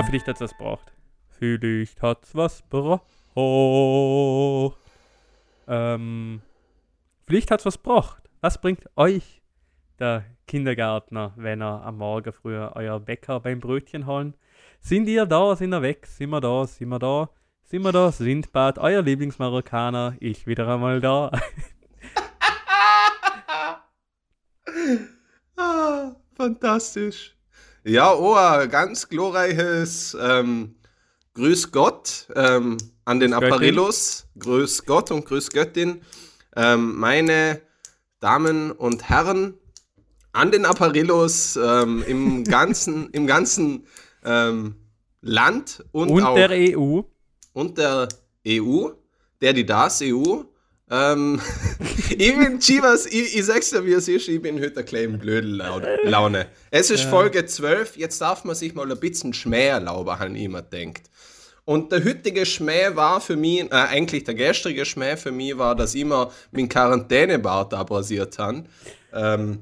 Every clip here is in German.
Ja, vielleicht hat's was braucht. Vielleicht hat's was braucht. Ähm, vielleicht hat's was braucht. Was bringt euch der Kindergärtner, wenn er am Morgen früher euer Bäcker beim Brötchen holen? Sind ihr da? Sind wir weg? Sind wir da? Sind wir da? Sind wir da? Sindbad, euer Lieblingsmarokkaner. Ich wieder einmal da. ah, fantastisch. Ja, oh, ein ganz glorreiches ähm, Grüß Gott ähm, an den Apparillos. Grüß Gott und Grüß Göttin. Ähm, meine Damen und Herren, an den Apparillos ähm, im ganzen, im ganzen ähm, Land und, und auch, der EU. Und der EU, der die das EU. Ähm, ich bin Chivas, ich, ich sag's dir, wie es ist, ich bin heute ein klein blöde Laune. Es ist ja. Folge 12, jetzt darf man sich mal ein bisschen Schmäh erlauben, ich immer denkt. Und der heutige Schmäh war für mich, äh, eigentlich der gestrige Schmäh für mich war, dass ich immer meinen Quarantänebart abrasiert habe. Ähm,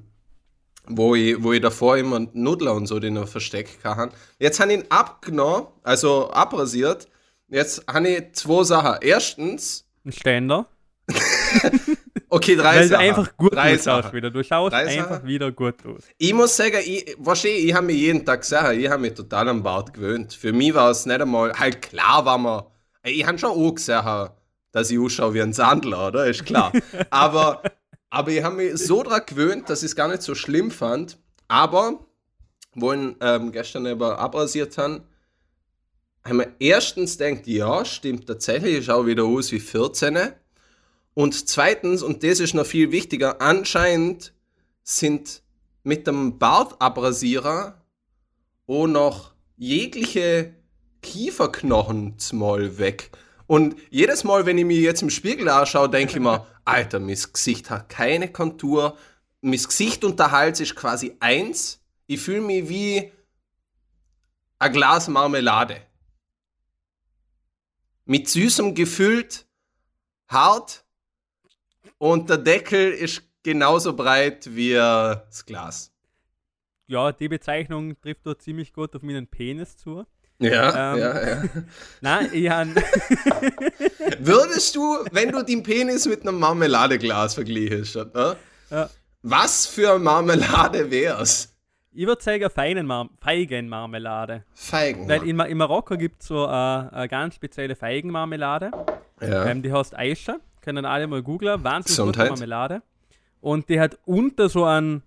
wo ich, wo ich davor immer Nudler und so den versteckt kann. Jetzt habe ich ihn abgenommen, also abrasiert. Jetzt habe ich zwei Sachen. Erstens. Ein Ständer. okay, drei Weil Sachen. du einfach gut ausschaust wieder. Du schaust einfach wieder gut aus. Ich muss sagen, ich, wahrscheinlich, ich habe mich jeden Tag gesagt, ich habe mich total am Bart gewöhnt. Für mich war es nicht einmal, halt klar war man, ich habe schon auch gesagt, dass ich ausschaue wie ein Sandler, oder? Ist klar. Aber aber ich habe mich so daran gewöhnt, dass ich es gar nicht so schlimm fand. Aber, wo ich ähm, gestern über abrasiert haben, haben wir erstens denkt, ja, stimmt tatsächlich, ich schaue wieder aus wie 14. Und zweitens, und das ist noch viel wichtiger, anscheinend sind mit dem Bartabrasierer auch noch jegliche Kieferknochen mal weg. Und jedes Mal, wenn ich mir jetzt im Spiegel anschaue, denke ich mir, Alter, mein Gesicht hat keine Kontur. Mein Gesicht und der Hals ist quasi eins. Ich fühle mich wie ein Glas Marmelade. Mit süßem gefüllt, hart und der Deckel ist genauso breit wie das Glas. Ja, die Bezeichnung trifft dort ziemlich gut auf meinen Penis zu. Ja, ähm, ja, ja. Nein, Jan. Würdest du, wenn du den Penis mit einem Marmeladeglas vergleichst, ne? ja. was für eine Marmelade wär's? Ich würde sagen Mar Feigenmarmelade. Feigen. Weil in, in Marokko gibt es so äh, eine ganz spezielle Feigenmarmelade. Ja. Ähm, die heißt Aisha. Können alle mal googlen. Wahnsinnig gute Marmelade. Und die hat unter so ein,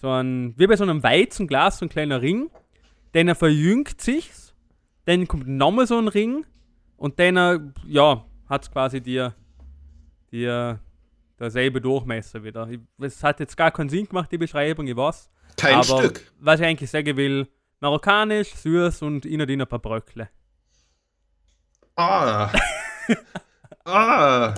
so ein, wie bei so einem Weizenglas, so ein kleiner Ring. Den verjüngt sich's dann kommt nochmal so ein Ring und dann, ja, hat es quasi dir, dir derselbe Durchmesser wieder. Es hat jetzt gar keinen Sinn gemacht, die Beschreibung, ich weiß. Kein aber Stück. Was ich eigentlich sagen will, marokkanisch, süß und innen drin ein paar Bröckle. Ah. ah.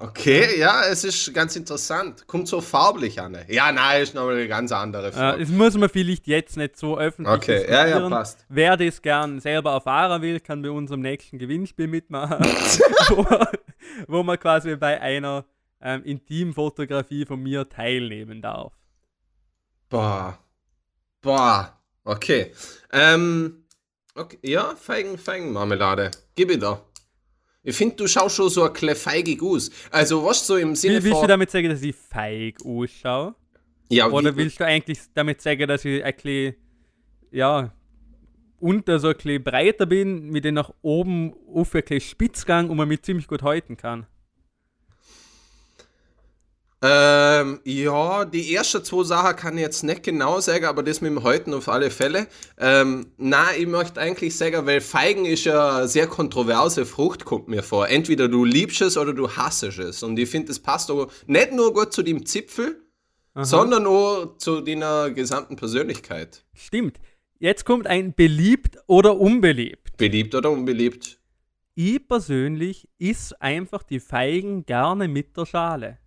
Okay, ja, es ist ganz interessant. Kommt so farblich an. Ja, nein, ist nochmal eine ganz andere Frage. Äh, das muss man vielleicht jetzt nicht so öffentlich Okay, ja, ja, passt. Wer das gern selber erfahren will, kann bei unserem nächsten Gewinnspiel mitmachen, wo, wo, man quasi bei einer ähm, Intimfotografie von mir teilnehmen darf. Boah. Boah. Okay. Ähm, okay. Ja, Feigen, Feigenmarmelade. Gib ich da. Ich finde, du schaust schon so ein bisschen feigig aus. Also, was so im Sinne Wie, Willst du damit sagen, dass ich feig ausschaue? Ja, Oder willst du eigentlich damit sagen, dass ich ein bisschen, ja, unter so ein bisschen breiter bin, mit dem nach oben auf ein bisschen Spitzgang und man mich ziemlich gut halten kann? Ähm, ja, die ersten zwei Sachen kann ich jetzt nicht genau sagen, aber das mit dem Häuten auf alle Fälle. Ähm, na, ich möchte eigentlich sagen, weil Feigen ist ja eine sehr kontroverse Frucht, kommt mir vor. Entweder du liebst es oder du hasst es. Und ich finde, das passt auch nicht nur gut zu dem Zipfel, Aha. sondern auch zu deiner gesamten Persönlichkeit. Stimmt. Jetzt kommt ein beliebt oder unbeliebt. Beliebt oder unbeliebt? Ich persönlich isst einfach die Feigen gerne mit der Schale.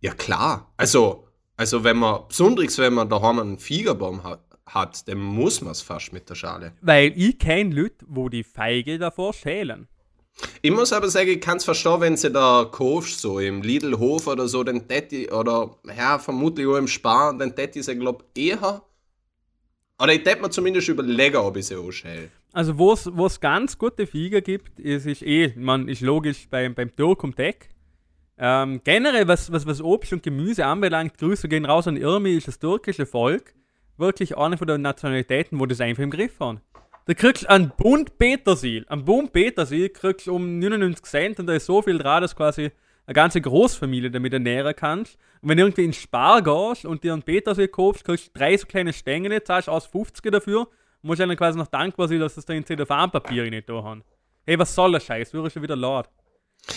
Ja, klar. Also, also wenn man, besonders wenn man daheim einen Fiegerbaum hat, hat dann muss man es fast mit der Schale. Weil ich kenne Leute, wo die Feige davor schälen. Ich muss aber sagen, ich kann es verstehen, wenn sie da kaufst, so im Lidl-Hof oder so, dann Tetti, oder ja, vermutlich auch im Spar, dann Tetti sie, glaube eher Oder ich hätte mir zumindest überlegen, ob ich sie anschäle. Also, wo es ganz gute Flieger gibt, ist, ist eh, man ist logisch beim, beim Türk um Deck. Ähm, generell, was, was, was Obst und Gemüse anbelangt, Grüße gehen raus an Irmi, ist das türkische Volk wirklich eine von den Nationalitäten, wo das einfach im Griff haben. Da kriegst du einen Bund Petersil. Ein Bund Petersil kriegst du um 99 Cent und da ist so viel dran, dass quasi eine ganze Großfamilie damit ernähren kannst. Und wenn du irgendwie in Spar gehst und dir einen Petersil kaufst, kriegst du drei so kleine Stängel, zahlst aus 50 dafür und musst dann quasi noch dankbar sein, dass das da in Zellophanpapier nicht da haben. Hey, was soll der Scheiß? Würde schon wieder laut.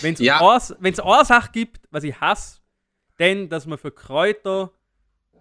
Wenn es ja. eine Sache gibt, was ich hasse, dann, dass man für Kräuter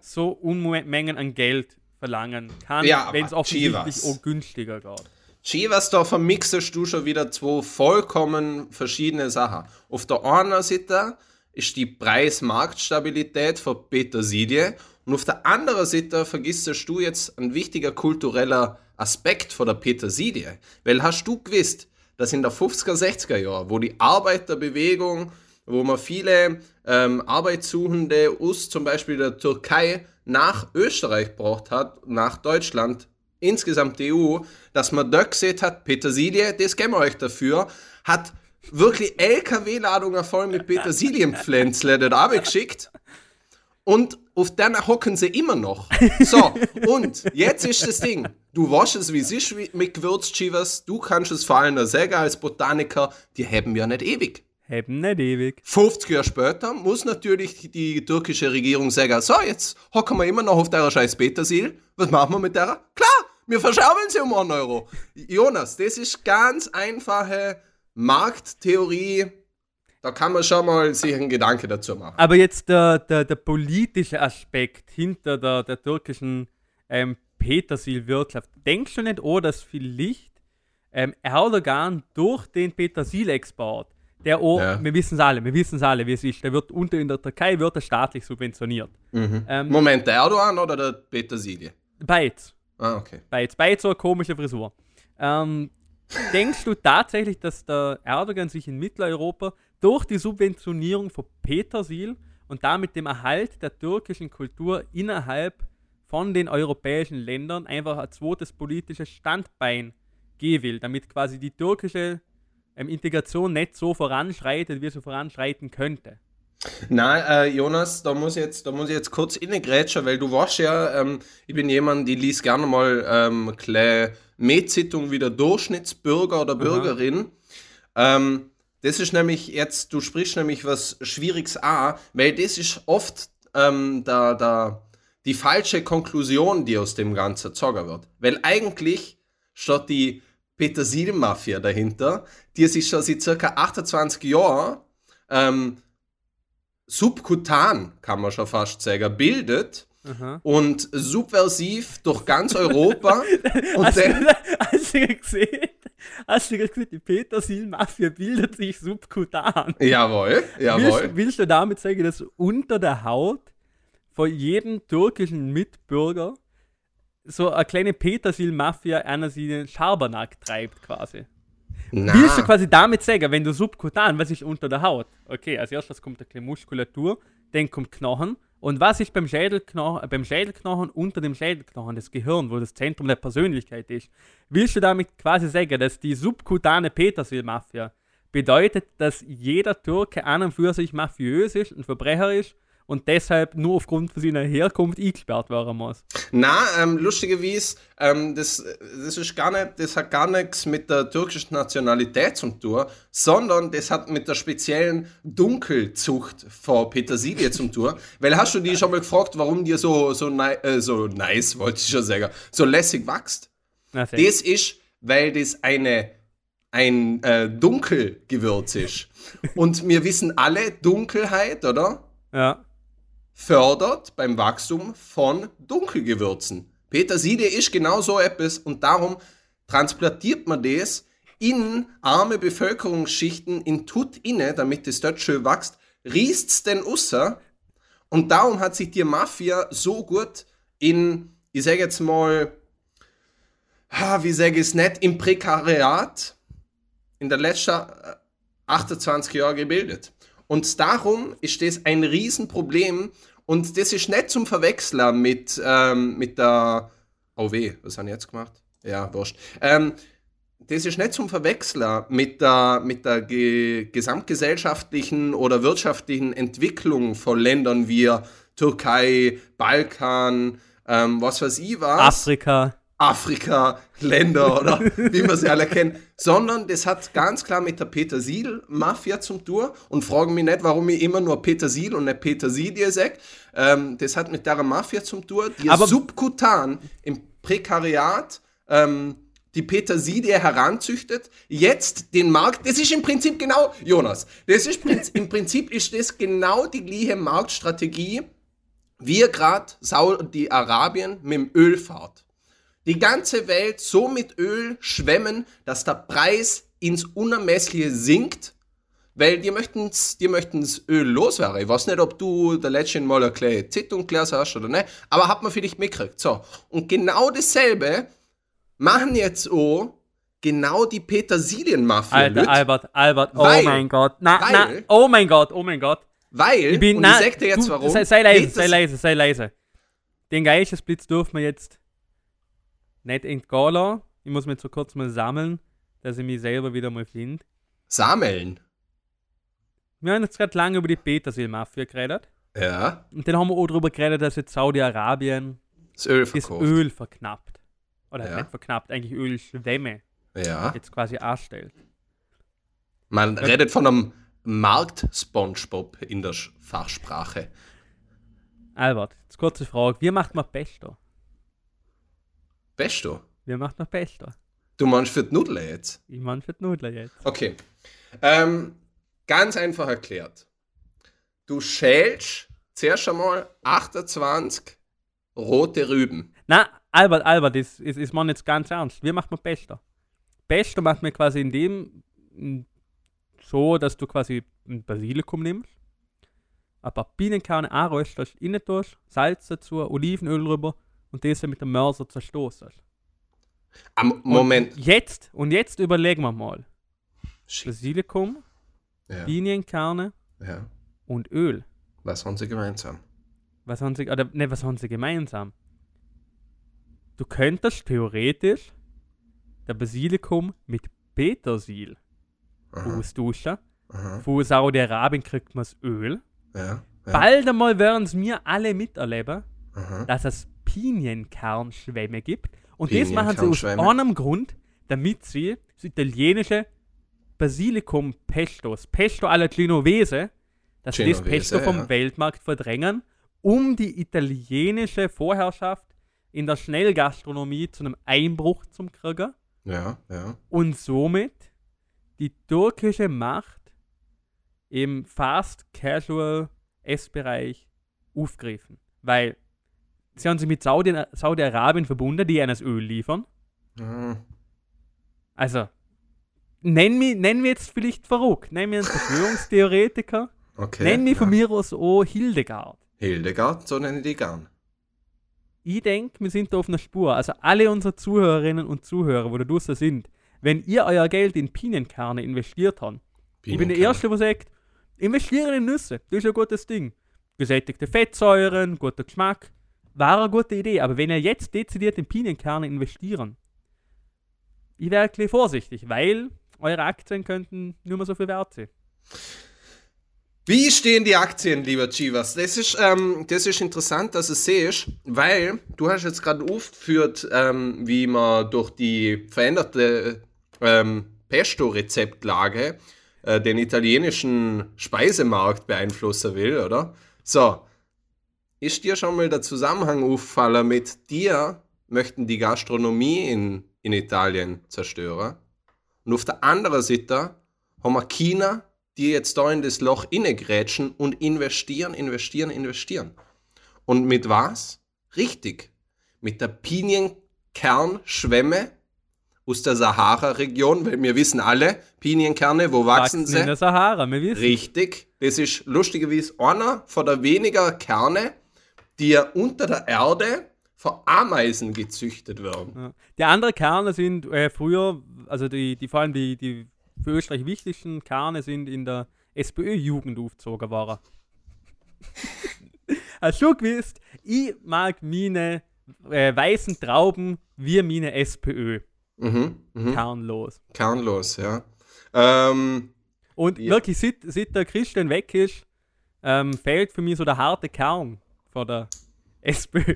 so Unmengen an Geld verlangen kann, ja, wenn es offensichtlich auch günstiger geht. Chivas, da vermixest du schon wieder zwei vollkommen verschiedene Sachen. Auf der einen Seite ist die Preis-Marktstabilität für Petersilie und auf der anderen Seite vergisst du jetzt ein wichtiger kultureller Aspekt von der Petersilie. Weil hast du gewusst, dass in der 50er, 60er Jahren, wo die Arbeiterbewegung, wo man viele ähm, Arbeitssuchende aus zum Beispiel der Türkei nach Österreich gebracht hat, nach Deutschland, insgesamt die EU, dass man da gesehen hat, Petersilie, das geben wir euch dafür, hat wirklich LKW-Ladungen voll mit Petersilienpflänzle dort geschickt und auf denen hocken sie immer noch. So, und jetzt ist das Ding. Du weißt es, wie es ist mit Gewürzchivas. Du kannst es vor allem sagen als Botaniker, die haben ja nicht ewig. Haben nicht ewig. 50 Jahre später muss natürlich die türkische Regierung sagen, so, jetzt hocken wir immer noch auf der scheiß Petersil. Was machen wir mit der? Klar, wir verschaufeln sie um 1 Euro. Jonas, das ist ganz einfache Markttheorie da kann man schon mal sich einen Gedanke dazu machen. Aber jetzt der, der, der politische Aspekt hinter der, der türkischen ähm, Petersil-Wirtschaft. Denkst du nicht, oh, dass vielleicht ähm, Erdogan durch den Petersil-Export, der oh, ja. wir wissen es alle, wir wissen es alle, wie es ist, der wird unter in der Türkei wird er staatlich subventioniert. Mhm. Ähm, Moment, der Erdogan oder der Petersilie? Beides. Ah, okay. Beides, beides so eine komische Frisur. Ähm, denkst du tatsächlich, dass der Erdogan sich in Mitteleuropa durch die Subventionierung von Petersil und damit dem Erhalt der türkischen Kultur innerhalb von den europäischen Ländern einfach ein zweites politisches Standbein gehen will, damit quasi die türkische ähm, Integration nicht so voranschreitet, wie sie voranschreiten könnte. Nein, äh, Jonas, da muss, ich jetzt, da muss ich jetzt kurz innegrätschen, weil du weißt ja, ähm, ich bin jemand, die liest gerne mal ähm, Mähzeitung wie der Durchschnittsbürger oder Bürgerin. Ähm, das ist nämlich jetzt, du sprichst nämlich was Schwieriges an, weil das ist oft ähm, da, da, die falsche Konklusion, die aus dem Ganzen gezogen wird. Weil eigentlich steht die Petersil-Mafia dahinter, die sich schon seit circa 28 Jahren ähm, subkutan, kann man schon fast sagen, bildet Aha. und subversiv durch ganz Europa. und hast, dann, du, hast du gesehen? Hast du gesagt, die Petersil-Mafia bildet sich subkutan? Jawohl, jawohl. Willst, willst, du damit sagen, dass unter der Haut von jedem türkischen Mitbürger so eine kleine Petersil-Mafia einer sie den Schabernack treibt quasi? Na. Willst du quasi damit sagen, wenn du subkutan, was ist unter der Haut? Okay, als erstes kommt eine kleine Muskulatur, dann kommt Knochen und was ist beim Schädelknochen, äh, beim Schädelknochen unter dem Schädelknochen, das Gehirn, wo das Zentrum der Persönlichkeit ist? Willst du damit quasi sagen, dass die subkutane Petersil-Mafia bedeutet, dass jeder Türke an und für sich mafiös ist, ein Verbrecher ist und deshalb nur aufgrund von seiner Herkunft eingesperrt werden muss. Na, ähm, lustigerweise, ähm, das, das, ist gar nicht, das hat gar nichts mit der türkischen Nationalität zu tun, sondern das hat mit der speziellen Dunkelzucht von Petersilie zu tun. Weil hast du die schon mal gefragt, warum die so, so, äh, so nice, wollte ich schon sagen, so lässig wächst? Das ist, weil das eine ein äh, Dunkelgewürz ist. Und wir wissen alle, Dunkelheit, oder? Ja fördert beim Wachstum von Dunkelgewürzen. Petersilie ist genau so etwas und darum transplantiert man das in arme Bevölkerungsschichten in Tut inne, damit es dort schön wächst, riest es den Usser und darum hat sich die Mafia so gut in, ich sage jetzt mal, wie sage ich es nicht, im Prekariat in der letzten 28 Jahren gebildet. Und darum ist das ein Riesenproblem und das ist nicht zum Verwechseln mit, ähm, mit der Oh weh, was haben die jetzt gemacht? Ja, wurscht. Ähm, das ist nicht zum Verwechseln mit der, mit der ge gesamtgesellschaftlichen oder wirtschaftlichen Entwicklung von Ländern wie Türkei, Balkan, ähm, was weiß ich was. Afrika. Afrika, Länder oder wie man sie alle kennt, sondern das hat ganz klar mit der Petersil-Mafia zum Tour und fragen mich nicht, warum ich immer nur Petersil und nicht Petersilie sage. Ähm, das hat mit der Mafia zum Tour, die Aber subkutan im Prekariat ähm, die Petersilie heranzüchtet, jetzt den Markt, das ist im Prinzip genau, Jonas, das ist im Prinzip ist das genau die gleiche Marktstrategie, wie gerade die Arabien mit dem Öl fahrt die ganze Welt so mit Öl schwemmen, dass der Preis ins Unermessliche sinkt, weil die möchten die möchten's Öl loswerden. Ich weiß nicht, ob du der letzten Mal eine kleine Zeitung gelesen hast oder nicht, aber hat man vielleicht mitgekriegt. So. Und genau dasselbe machen jetzt auch genau die Petersilienmafia. Alter, Lüt, Albert, Albert, oh weil, mein Gott. Na, weil, na, oh mein Gott, oh mein Gott. Weil, ich bin, und na, ich sag dir jetzt du, warum. Sei, sei leise, sei leise, sei leise. Den Geistesblitz dürfen wir jetzt nicht entgehen lassen. Ich muss mich so kurz mal sammeln, dass ich mich selber wieder mal finde. Sammeln? Wir haben jetzt gerade lange über die Petersil-Mafia geredet. Ja. Und dann haben wir auch darüber geredet, dass jetzt Saudi-Arabien das Öl das Öl verknappt. Oder ja. nicht verknappt, eigentlich Ölschwämme ja. jetzt quasi anstellt. Man ja. redet von einem Markt-Spongebob in der Fachsprache. Albert, jetzt kurze Frage. Wie macht man Pesto? Pesto? Wer macht noch Pesto? Du meinst für die Nudeln jetzt? Ich meine für die Nudeln jetzt. Okay. Ähm, ganz einfach erklärt. Du schälst zuerst einmal 28 rote Rüben. Na, Albert, Albert, das ist, ist man jetzt ganz ernst. Wie macht man Pesto? Pesto macht man quasi in dem so, dass du quasi ein Basilikum nimmst, ein paar Bienenkerne anröstest, innen tust, Salz dazu, Olivenöl rüber und diese mit dem Mörser zerstoßen. Am Moment. Und jetzt, und jetzt überlegen wir mal. Basilikum, ja. Pinienkerne ja. und Öl. Was haben sie gemeinsam? Was haben sie, oder ne, was haben sie gemeinsam? Du könntest theoretisch der Basilikum mit Petersil austauschen. Von Saudi-Arabien kriegt man das Öl. Ja, ja. Bald einmal werden es mir alle miterleben, Aha. dass es Pinienkernschwämme gibt. Und das machen sie aus einem Grund, damit sie das italienische Basilikum Pestos, Pesto alla Genovese, dass sie das Pesto vom ja. Weltmarkt verdrängen, um die italienische Vorherrschaft in der Schnellgastronomie zu einem Einbruch zu kriegen. Ja, ja. Und somit die türkische Macht im Fast Casual Essbereich aufgreifen. Weil Sie haben sich mit Saudi- Saudi-Arabien verbunden, die ihnen das Öl liefern. Mhm. Also, nennen wir, wir jetzt vielleicht verrückt. Nennen wir einen Verschwörungstheoretiker. Okay, nennen wir ja. von mir aus auch Hildegard. Hildegard, so nenne ich die gern. Ich denke, wir sind da auf einer Spur. Also alle unsere Zuhörerinnen und Zuhörer, wo da draußen sind, wenn ihr euer Geld in Pinienkerne investiert habt, ich bin der Erste, der sagt, investiere in Nüsse. Das ist ein gutes Ding. Gesättigte Fettsäuren, guter Geschmack. War eine gute Idee, aber wenn ihr jetzt dezidiert in Pinienkerne investieren, ich wäre ein vorsichtig, weil eure Aktien könnten nur mehr so viel wert sein. Wie stehen die Aktien, lieber Chivas? Das ist, ähm, das ist interessant, dass du es siehst, weil du hast jetzt gerade aufgeführt, ähm, wie man durch die veränderte ähm, Pesto-Rezeptlage äh, den italienischen Speisemarkt beeinflussen will, oder? So, ist dir schon mal der Zusammenhang auffallen mit dir möchten die Gastronomie in, in Italien zerstören? Und auf der anderen Seite haben wir China, die jetzt da in das Loch innegrätschen und investieren, investieren, investieren. Und mit was? Richtig. Mit der Pinienkernschwemme aus der Sahara-Region, weil wir wissen alle, Pinienkerne, wo wachsen, wachsen sie? In der Sahara, wir wissen. Richtig. Das ist lustigerweise einer von der weniger Kerne, die ja unter der Erde von Ameisen gezüchtet werden. Ja. Die anderen Kerne sind äh, früher, also die, die vor allem die, die für Österreich wichtigsten Kerne sind in der SPÖ-Jugend aufgezogen worden. Hast du gewusst, ich mag meine äh, weißen Trauben wie meine SPÖ. Mhm, mh. Kernlos. Kernlos, ja. Ähm, Und Ja. wirklich, seit, seit der Christian weg ist, ähm, fehlt für mich so der harte Kern von der SPÖ.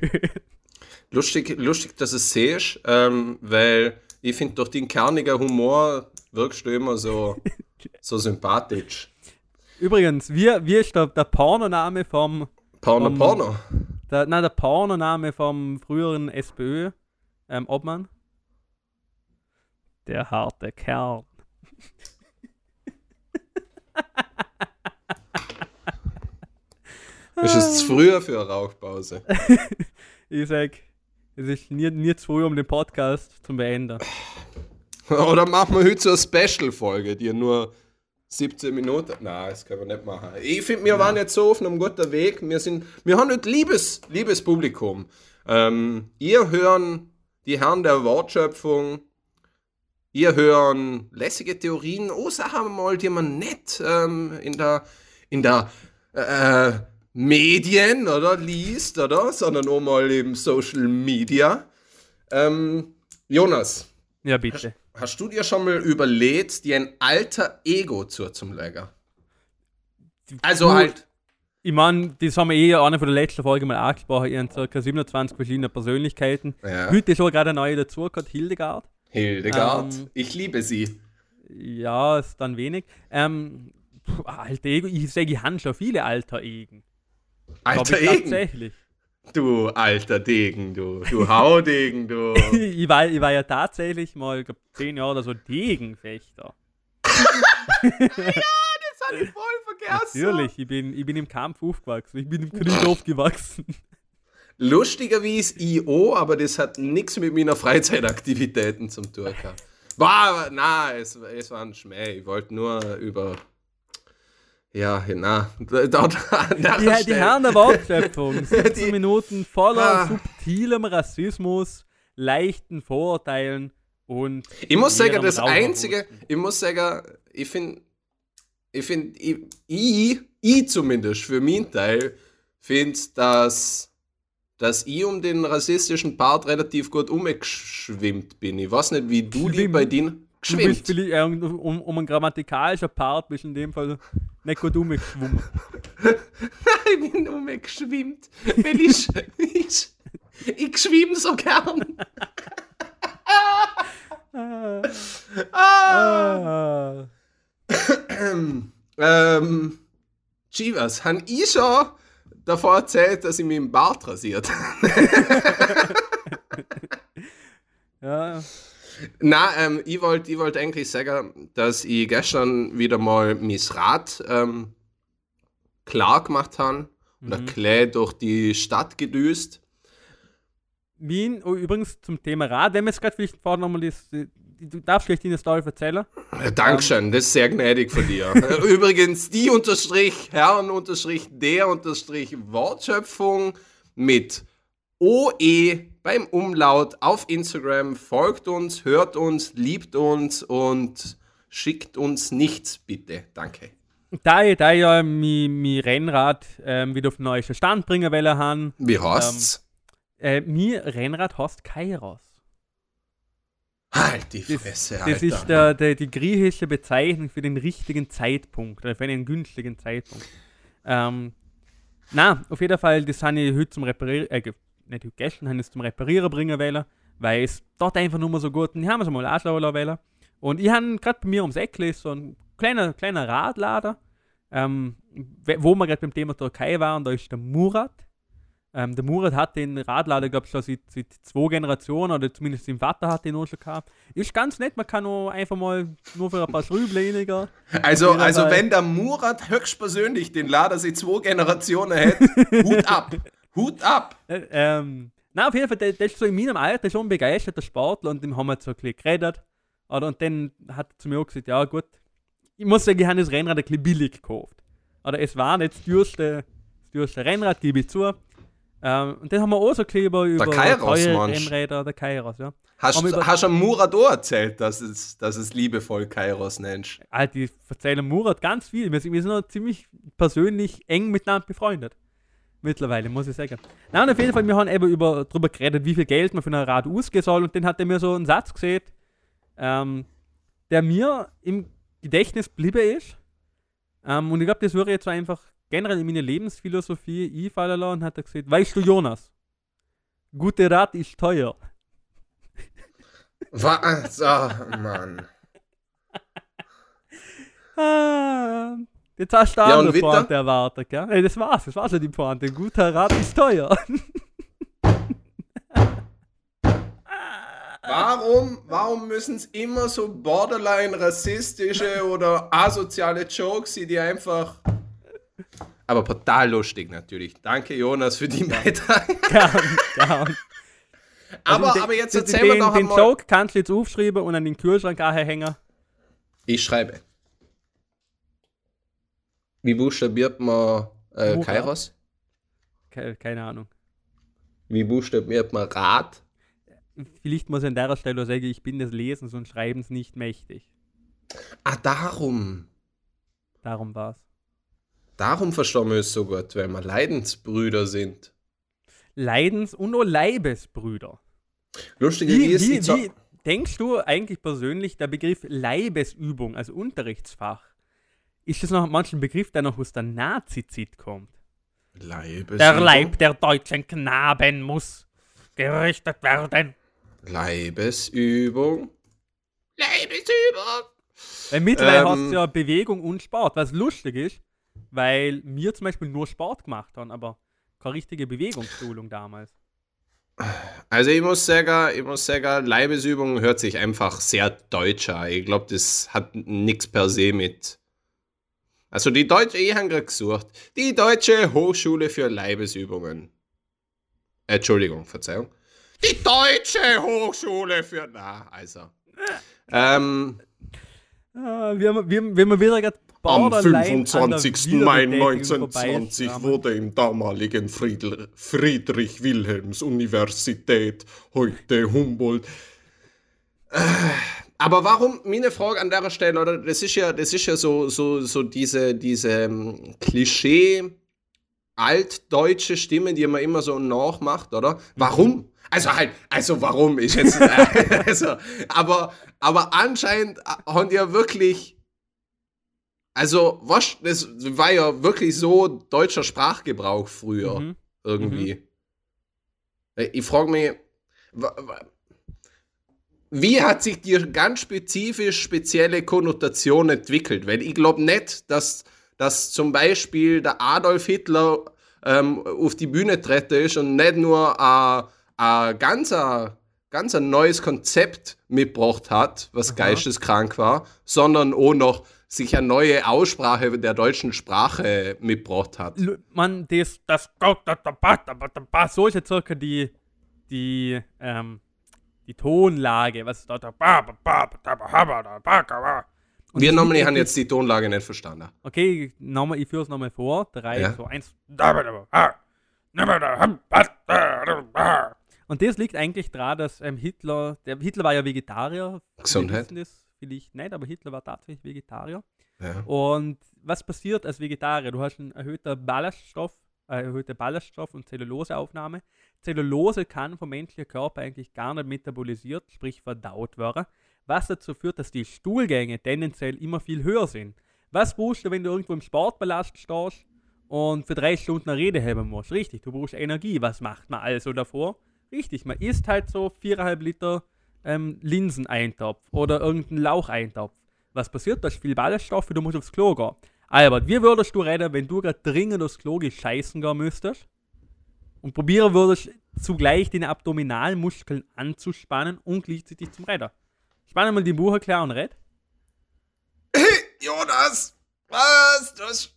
lustig, lustig, dass es siehst, ähm, weil ich finde, durch den kernigen Humor wirkst du immer so, so sympathisch. Übrigens, wie, wie ist der, der Pornoname vom. Porno, Um, Porno. Der, nein, der Pornoname vom früheren SPÖ ähm, Obmann? Der harte Kern. Ist es zu früher für eine Rauchpause? Ich sag, es ist nie, nie zu früh, um den Podcast zu beenden. Oder machen wir heute so eine Special-Folge, die nur 17 Minuten. Nein, das können wir nicht machen. Ich finde, wir waren jetzt so auf einem guten Weg. Wir, sind, wir haben nicht liebes, liebes Publikum. Ähm, ihr hören die Herren der Wortschöpfung. Ihr hören lässige Theorien, oh, Sachen mal, die man nicht ähm, in der, in der äh, Medien oder liest, oder? Sondern auch mal im Social Media. Ähm, Jonas, Ja, bitte. Hast du dir schon mal überlegt, dir ein alter Ego zuzulegen? Also Du- halt. Ich meine, das haben wir eh eine von der letzten Folgen mal angesprochen. Ihr habt ca. 27 verschiedene Persönlichkeiten. Ja. Heute ist schon gerade eine neue dazugekommen, Hildegard. Hildegard, Ähm, ich liebe sie. Ja, ist dann wenig. Ähm, alter Ego, ich sage, ich habe schon viele alter Egen. Alter ich Degen. Tatsächlich. Du alter Degen, du. Du Haudegen, du. ich, war, ich war ja tatsächlich mal, ich glaub, 10 Jahre oder so Degenfechter. Das habe ich voll vergessen. Natürlich, ich bin, ich bin im Kampf aufgewachsen. Ich bin im Krieg aufgewachsen. Lustiger wie es IO, aber das hat nichts mit meiner Freizeitaktivitäten zum tun gehabt. War, na, es, es war ein Schmäh. Ich wollte nur über. Ja, na, dort an der Die, die Herren der Wortschöpfung, 17 Die- Minuten voller Ah. subtilem Rassismus, leichten Vorurteilen und. Ich muss sagen, das. Einzige, ich muss sagen, ich finde, ich finde, ich, ich, ich zumindest für meinen Teil, finde, dass, dass ich um den rassistischen Part relativ gut umgeschwimmt bin. Ich weiß nicht, wie du die Schwimmen? bei denen Du bist geschwimmt. äh, um, um einen grammatikalischen Part bist in dem Fall nicht gut umgeschwommen. ich bin umgeschwimmt, weil ich, ich, ich schwimm so gern. ah. Ah. Ähm, Chivas, han ich schon davor erzählt, dass ich mir im Bart rasiert Ja, Na, ähm, ich wollte ich wollt eigentlich sagen, dass ich gestern wieder mal mein Rad ähm, klar gemacht habe und Mhm. Klee durch die Stadt gedüst. Wien, oh, übrigens zum Thema Rad, wenn wir jetzt gerade vielleicht vorher nochmal das. Du darfst vielleicht eine Story erzählen. Äh, Dankeschön, das ist sehr gnädig von dir. Äh, Übrigens, die unterstrich Herren unterstrich der unterstrich Wortschöpfung mit OE beim Umlaut auf Instagram. Folgt uns, hört uns, liebt uns und schickt uns nichts, bitte. Danke. Da ich, da ich ja mein, mein Rennrad ähm, wieder auf den neuesten Stand bringen will, haben, Wie heißt's? äh, mein Rennrad heißt Kairos. halt die Das, Fresse, das Alter. ist der, der, die griechische Bezeichnung für den richtigen Zeitpunkt oder für einen günstigen Zeitpunkt. Ähm, na, auf jeden Fall, das habe ich heute zum Reparieren, äh, nicht heute gestern, habe ich es zum Reparieren bringen wollen, weil es dort einfach nur mal so gut und ich habe es mal anschauen wollen. Und ich habe gerade bei mir ums Eck so ein kleiner, kleiner Radlader, ähm, wo wir gerade beim Thema Türkei waren, da ist der Murat. Ähm, der Murat hat den Radlader, glaube ich, schon seit, seit zwei Generationen oder zumindest sein Vater hat den auch schon gehabt. Ist ganz nett, man kann auch einfach mal nur für ein paar Schrüben weniger. Also, also wenn der Murat höchstpersönlich den Lader seit zwei Generationen hätte, Hut ab. Hut ab. Äh, ähm, na, auf jeden Fall, der, der ist so in meinem Alter schon begeisterter Sportler und dem haben wir so ein bisschen geredet. Oder, und dann hat er zu mir auch gesagt, ja gut, ich muss sagen, ich habe das Rennrad ein bisschen billig gekauft. Oder es war nicht das teuerste, das teuerste Rennrad, gebe ich zu. Ähm, und dann haben wir auch so ein bisschen über, über Kairos, teure Mensch. Rennräder, der Kairos, ja. Hast du über- hast du am Murat auch erzählt, dass es, dass es liebevoll Kairos nennst? Alter, die erzählen Murat ganz viel. Wir sind, wir sind noch ziemlich persönlich eng miteinander befreundet. Mittlerweile, muss ich sagen. Nein, auf jeden Fall, wir haben eben über, darüber geredet, wie viel Geld man für ein Rad ausgehen soll. Und dann hat er mir so einen Satz gesehen, ähm, der mir im Gedächtnis bliebe ist. Ähm, und ich glaube, das würde jetzt einfach generell in meine Lebensphilosophie einfallen lassen. Und hat er gesagt, weißt du, Jonas, gute Rad ist teuer. Was? Oh, Mann. ah, Jetzt hast du ja, eine Pointe erwartet, gell? Hey, das war's, das war schon die Pointe. Ein guter Rat ist teuer. Warum, warum müssen es immer so borderline rassistische oder asoziale Jokes, die einfach. Aber total lustig natürlich. Danke, Jonas, für die Beitrag. Gern, gern. Aber, also, aber jetzt erzähl mir noch einmal. Den Joke kannst du jetzt aufschreiben und an den Kühlschrank hängen. Ich schreibe. Wie buchstabiert man äh, Kairos? Ke keine Ahnung. Wie buchstabiert man Rad? Vielleicht muss ich an der Stelle sagen, ich bin des Lesens und Schreibens nicht mächtig. Ah, darum. Darum war's. Darum verstehen wir es so gut, weil wir Leidensbrüder sind. Leidens- und nur Leibesbrüder. Lustigerweise wie, wie, wie denkst du eigentlich persönlich, der Begriff Leibesübung als Unterrichtsfach ist das noch manchmal ein Begriff, der noch aus der Nazi-Zeit kommt? Leibesübung? Der Leib der deutschen Knaben muss gerichtet werden. Leibesübung? Leibesübung! Weil mittlerweile ähm, hast du ja Bewegung und Sport, was lustig ist, weil wir zum Beispiel nur Sport gemacht haben, aber keine richtige Bewegungsschulung damals. Also ich muss sagen, ich muss sagen, Leibesübung hört sich einfach sehr deutsch an. Ich glaube, das hat nichts per se mit also die deutsche, ich habe gerade gesucht, die Deutsche Hochschule für Leibesübungen. Entschuldigung, Verzeihung. Die Deutsche Hochschule für, na, also. Ähm, ah, wir, haben, wir, wir haben wieder gerade am 25. Mai 1920 wurde im damaligen Friedrich Wilhelms Universität, heute Humboldt, äh, aber warum, meine Frage an der Stelle, oder das ist ja, das ist ja so, so, so diese, diese um, Klischee, altdeutsche Stimme, die man immer so nachmacht, oder? Warum? Also halt, also warum ist jetzt, also, aber, aber anscheinend haben die ja wirklich, also was, das war ja wirklich so deutscher Sprachgebrauch früher, mhm. irgendwie. Mhm. Ich frage mich, wie hat sich die ganz spezifisch spezielle Konnotation entwickelt? Weil ich glaube nicht, dass, dass zum Beispiel der Adolf Hitler ähm, auf die Bühne trete ist und nicht nur ein ganz, ganz ein neues Konzept mitgebracht hat, was Aha. geisteskrank war, sondern auch noch sich eine neue Aussprache der deutschen Sprache mitgebracht hat. Man, das, das, so ist jetzt circa die, die, ähm, die Tonlage, was da. Und Wir nochmal, haben jetzt die Tonlage nicht verstanden. Okay, nochmal, ich führe es nochmal vor. 3, ja. 2, 1. Und das liegt eigentlich daran, dass ähm, Hitler, der Hitler war ja Vegetarier. Gesundheit. Das vielleicht nicht, aber Hitler war tatsächlich Vegetarier. Ja. Und was passiert als Vegetarier? Du hast einen erhöhten Ballaststoff, erhöhte Ballaststoff- und Zelluloseaufnahme. Zellulose kann vom menschlichen Körper eigentlich gar nicht metabolisiert, sprich verdaut werden, was dazu führt, dass die Stuhlgänge tendenziell immer viel höher sind. Was brauchst du, wenn du irgendwo im Sportballast stehst und für drei Stunden eine Rede haben musst? Richtig, du brauchst Energie. Was macht man also davor? Richtig, man isst halt so 4,5 Liter ähm, Linseneintopf oder irgendeinen Laucheintopf. Was passiert? Da ist viel Ballaststoffe, du musst aufs Klo gehen. Albert, wie würdest du reden, wenn du gerade dringend aufs Klo scheißen gehen müsstest? und probiere würdest zugleich den Abdominalmuskeln anzuspannen und gleichzeitig zum Retter. Spanne mal die Buche klar und red. Jonas, was? Das,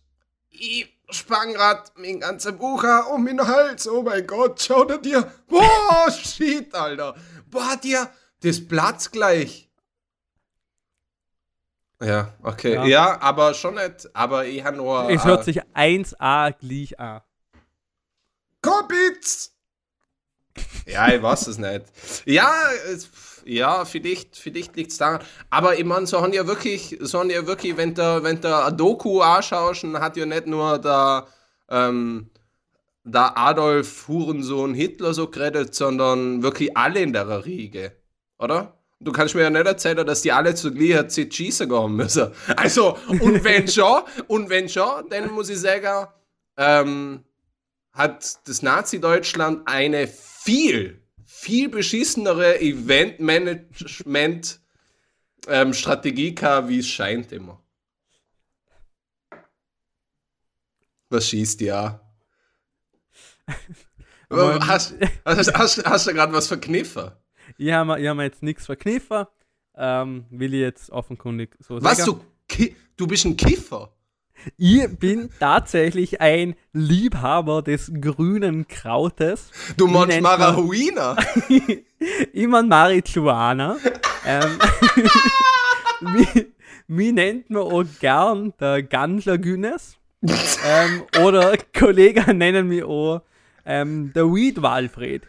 ich spann grad mein ganzer Bucher um den Hals. Oh mein Gott, schau dir. Boah, shit, Alter. Boah, dir, das Platz gleich. Ja, okay. Ja. ja, aber schon nicht. Aber ich habe nur. Es hört äh, sich 1a gleich an. Kopitz! ja, ich weiß es nicht. Ja, ja, vielleicht, vielleicht liegt es daran. Aber ich meine, so haben ja wirklich, so haben ja wirklich, wenn der, wenn der Doku anschaust, hat ja nicht nur der, ähm, da Adolf Hurensohn Hitler so geredet, sondern wirklich alle in der Riege, oder? Du kannst mir ja nicht erzählen, dass die alle zu gleicher Zeit schießen gehen müssen. Also, und wenn schon, und wenn schon, dann muss ich sagen, ähm, hat das Nazi-Deutschland eine viel, viel beschissenere Event-Management-Strategie ähm, gehabt, wie es scheint immer. Was schießt ja? hast, hast, hast, hast du gerade was verkniffen? Ich habe hab jetzt nichts verkniffen. Ähm, will ich jetzt offenkundig so sagen. Was, du, du bist ein Kiffer? Ich bin tatsächlich ein Liebhaber des grünen Krautes. Du meinst Marihuana? ich mein Marihuana. ähm, wie nennt man auch gern der Gansler Günes? ähm, oder Kollegen nennen mich auch ähm, der Weed Walfred.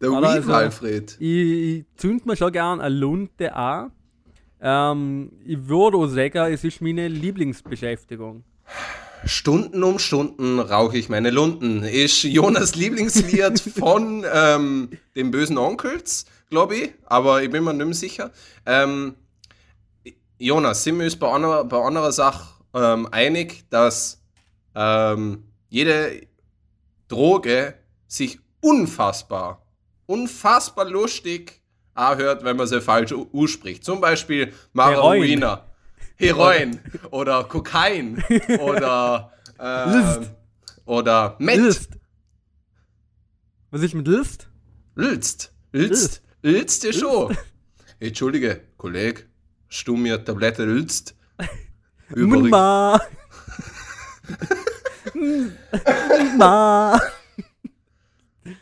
Der Weed also, Walfred. Ich, ich zünd mir schon gern eine Lunte an. Ähm, ich würde auch sagen, es ist meine Lieblingsbeschäftigung. Stunden um Stunden rauche ich meine Lunden. Ist Jonas Lieblingslied von ähm, den bösen Onkels, glaube ich, aber ich bin mir nicht mehr sicher. Ähm, Jonas, sind wir uns bei einer, bei einer Sache ähm, einig, dass ähm, jede Droge sich unfassbar, unfassbar lustig anhört, wenn man sie falsch ausspricht. Zum Beispiel Marihuana, Heroin oder Kokain oder äh, oder Met. List. Was ist mit List? List. List. List ist schon. Entschuldige, Kollege, du mir Tablette List? Übrigens. Na.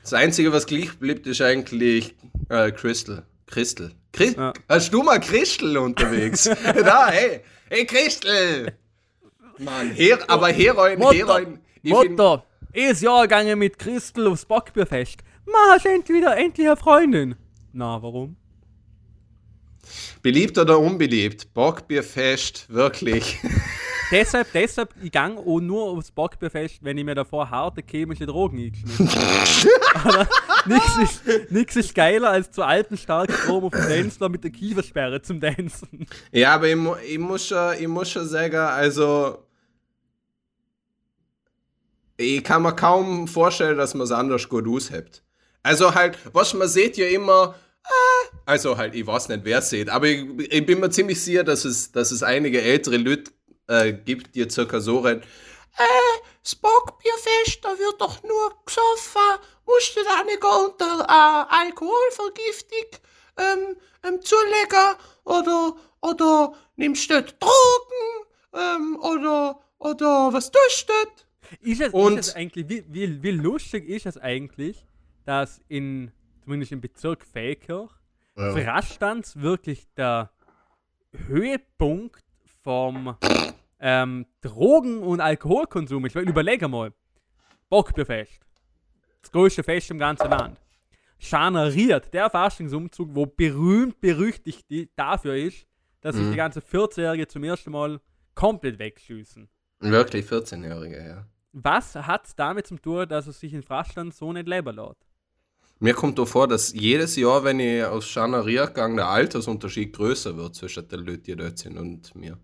Das Einzige, was gleich bleibt, ist eigentlich äh, Crystal. Crystal. Chris ja. Hast du mal Crystal unterwegs? da, hey. Hey, Crystal. Mann, Her aber Heroin, Mutter, Heroin. Mutter, ist Jahr gegangen mit Crystal aufs Bockbierfest. Ma, hast endlich wieder endlich eine Freundin. Na, warum? Beliebt oder unbeliebt? Bockbierfest, wirklich. deshalb, deshalb, ich gang auch nur aufs Bockbierfest, wenn ich mir davor harte chemische Drogen eingeschnitten habe. Nichts ist, nix ist geiler als zu alten Starkstrom auf dem Dänzler mit der Kiefersperre zum Dancen. Ja, aber ich, ich, muss, schon, ich muss schon sagen, also. Ich kann mir kaum vorstellen, dass man es anders gut aushält. Also halt, was man sieht ja immer, äh, also halt, ich weiß nicht, wer es sieht, aber ich, ich, bin mir ziemlich sicher, dass es, dass es einige ältere Leute äh, gibt, die circa so rein, äh, Bockbierfest, da wird doch nur gesoffen, musst du da nicht unter äh, Alkoholvergiftung ähm, ähm, zulegen? Oder, oder nimmst du Drogen? Ähm, oder, oder was tust du ist es, Und ist es eigentlich, wie, wie, wie lustig ist es eigentlich, dass in, zumindest im Bezirk Feldkirch, ja. Frastanz wirklich der Höhepunkt vom ähm, Drogen- und Alkoholkonsum. Weil überlege mal, Bockbierfest, das größte Fest im ganzen Land. Schaneriert, der Faschingumzug, wo berühmt berüchtigt dafür ist, dass sich mhm. die ganze 14-Jährige zum ersten Mal komplett wegschießen. Wirklich 14-Jährige, ja. Was hat es damit zu tun, dass es sich in Fraschland so nicht leben lässt? Mir kommt doch vor, dass jedes Jahr, wenn ich aus Schanaria gehe, der Altersunterschied größer wird zwischen den Leuten, die dort sind und mir.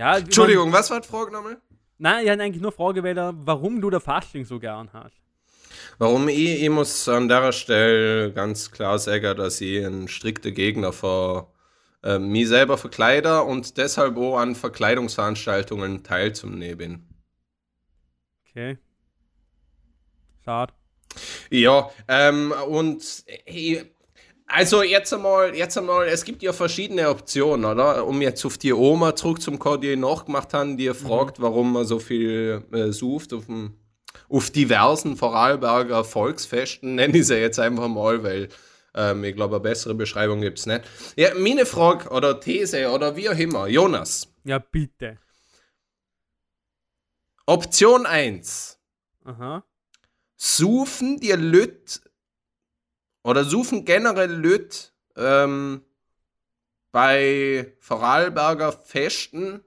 Ja, Entschuldigung, was war die Frage nochmal? Nein, ich hatte eigentlich nur Frage, warum du der Fasching so gern hast. Warum ich, ich muss an der Stelle ganz klar sagen, dass ich ein strikter Gegner für äh, mich selber verkleider und deshalb auch an Verkleidungsveranstaltungen teilzunehmen bin. Okay. Schade. Ja, ähm, und ich, also jetzt einmal, jetzt einmal, es gibt ja verschiedene Optionen, oder? Um jetzt auf die Oma zurück zum Code, die nachgemacht haben, die mhm. fragt, mhm. warum man so viel äh, sucht auf, dem, auf diversen Vorarlberger Volksfesten, nenne ich sie jetzt einfach mal, weil ähm, ich glaube, eine bessere Beschreibung gibt es nicht. Ja, meine Frage oder These oder wie auch immer, Jonas. Ja, bitte. Option 1. Aha. Suchen die Lüt oder suchen generell Leute ähm, bei Vorarlberger Festen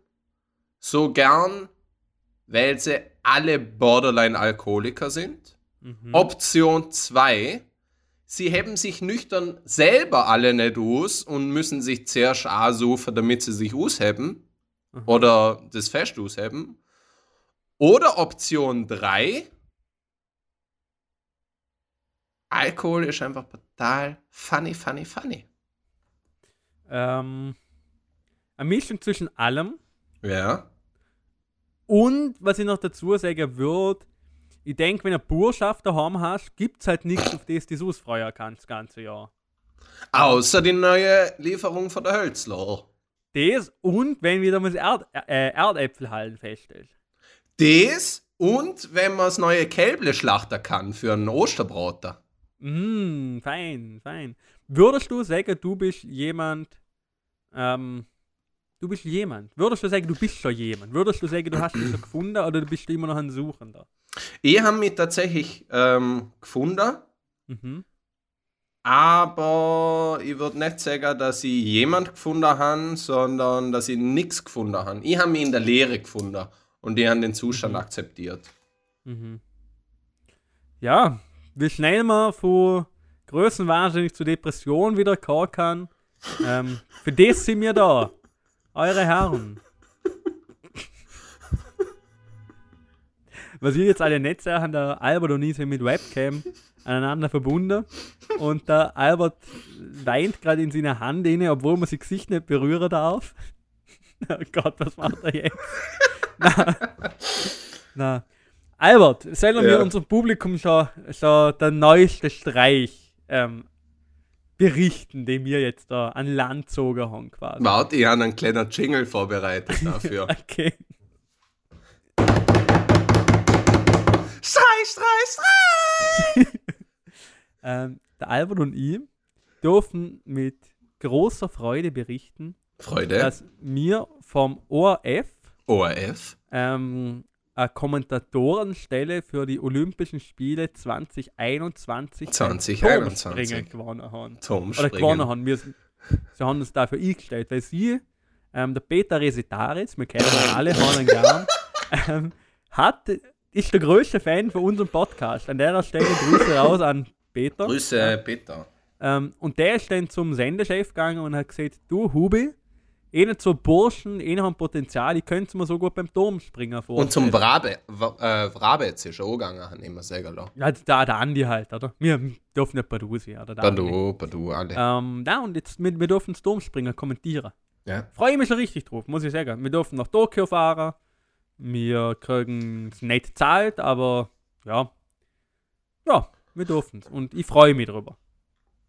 so gern weil sie alle Borderline-Alkoholiker sind. Mhm. Option 2, sie haben sich nüchtern selber alle nicht aus und müssen sich zuerst ansuchen, damit sie sich ausheben. Mhm. Oder das Fest ausheben. Oder Option 3, Alkohol ist einfach total funny, funny, funny. Ähm, eine Mischung zwischen allem. Ja. Und was ich noch dazu sagen würde, ich denke, wenn du eine Burschaft daheim hast, gibt es halt nichts, auf das du ausfreuen kannst das ganze Jahr. Außer die neue Lieferung von der Hölzler. Das und wenn wieder mal Erd, äh, Erdäpfel halten feststellt. Das und wenn man das neue Kälble schlachten kann für einen Osterbrater. Mm, fein, fein. Würdest du sagen, du bist jemand, ähm, du bist jemand? Würdest du sagen, du bist schon jemand? Würdest du sagen, du hast dich schon gefunden oder du bist immer noch ein Suchender? Ich habe mich tatsächlich ähm, gefunden. Mhm. Aber ich würde nicht sagen, dass ich jemand gefunden habe, sondern dass ich nichts gefunden habe. Ich habe mich in der Lehre gefunden und ich habe den Zustand mhm. akzeptiert. Mhm. Ja, wie schnell man von Größenwahnsinnig zu Depression wieder kommen kann. Ähm, für das sind wir da. Eure Herren. Was ihr jetzt alle nicht sehen, der Albert und ich sind mit Webcam aneinander verbunden. Und der Albert weint gerade in seiner Hand inne, obwohl man sein Gesicht nicht berühren darf. oh Gott, was macht er jetzt? na, na. Albert, sollen wir ja. unserem Publikum schon, schon der neueste Streich ähm, berichten, den wir jetzt da an Land gezogen haben quasi? Warte, ich habe einen kleinen Jingle vorbereitet dafür. okay. Schrei, schrei, schrei! ähm, der Albert und ich dürfen mit großer Freude berichten, Freude. dass wir vom ORF, ORF ähm, eine Kommentatorenstelle für die Olympischen Spiele 2021 2021 gewonnen haben. Oder gewonnen haben. Wir, sie haben uns dafür eingestellt, weil sie, ähm, der Peter Resetaris, wir kennen ihn alle, haben ihn gern, ähm, hat, ist der größte Fan von unserem Podcast. An der Stelle Grüße raus an Peter. Grüße, Peter. Ähm, und der ist dann zum Sendechef gegangen und hat gesagt, du Hubi, eh nicht so Burschen, eh haben Potenzial, ich könnte mir so gut beim Turm springen vor. Und zum Vrabe, äh, Vrabetz ist auch gegangen, haben immer sehr gelassen. Ja, da, der Andi halt, oder? Wir dürfen nicht Badu sein, oder? Badu, Badu, alle. Ähm, ja, und jetzt, wir, wir dürfen das springen, kommentieren. Ja. Freue ich mich schon richtig drauf, muss ich sagen. Wir dürfen nach Tokio fahren, wir kriegen es nicht zahlt, aber ja, ja, wir dürfen es und ich freue mich drüber.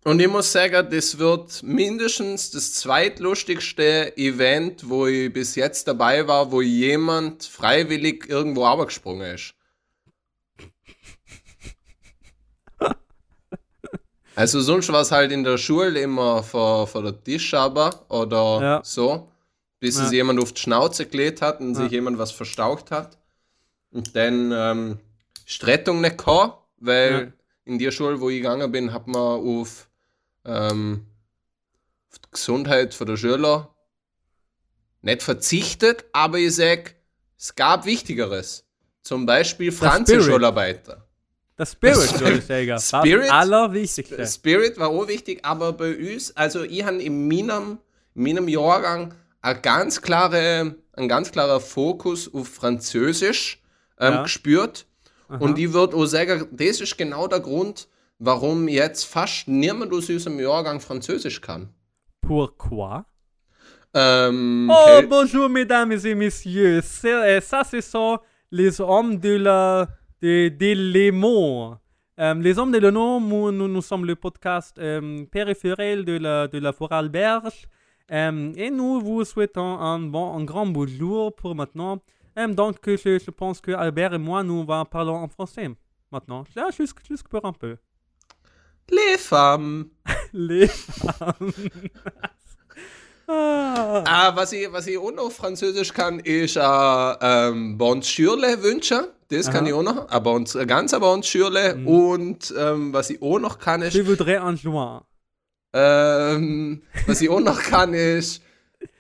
Und ich muss sagen, das wird mindestens das zweitlustigste Event, wo ich bis jetzt dabei war, wo jemand freiwillig irgendwo abgesprungen ist. Also sonst war es halt in der Schule immer vor, vor der Tisch aber oder ja. so, bis ja. es jemand auf die Schnauze gelegt hat und ja. sich jemand was verstaucht hat. Und dann ähm, ist Rettung nicht gekommen, weil in der Schule, wo ich gegangen bin, hat man auf ähm, auf die Gesundheit der Schüler nicht verzichtet, aber ich sage, es gab Wichtigeres. Zum Beispiel Franzenschularbeiter. Das Spirit, würde ich sagen. Spirit, das Allerwichtigste. Spirit war auch wichtig, aber bei uns, also ich habe in meinem, in meinem Jahrgang ein ganz klare, ein ganz klarer Fokus auf Französisch ähm, ja. gespürt. Aha. Und ich würde auch sagen, das ist genau der Grund, warum jetzt fast niemand aus unserem Jahrgang Französisch kann? Pourquoi? Ähm, oh, bonjour, mesdames et messieurs. Euh, ça, ce sont les hommes de la. de, de les mots. Euh, les hommes de nom, nous, nous sommes le podcast euh, périphérique de la, de la Vorarlberg. Euh, et nous vous souhaitons un, bon, un grand bonjour pour maintenant. Donc, je, je, pense que Albert et moi, nous va parler en français maintenant. Là, juste, juste pour un peu. Les femmes. ah. ah, was ich, was ich auch noch Französisch kann, ist äh, ähm, Bonjourle wünschen. Das Aha. kann ich auch noch. Aber uns, ganz Bonjourle. Mhm. Und ähm, was ich auch noch kann, ist. Je voudrais un joint. Ähm, was ich auch noch kann, ist.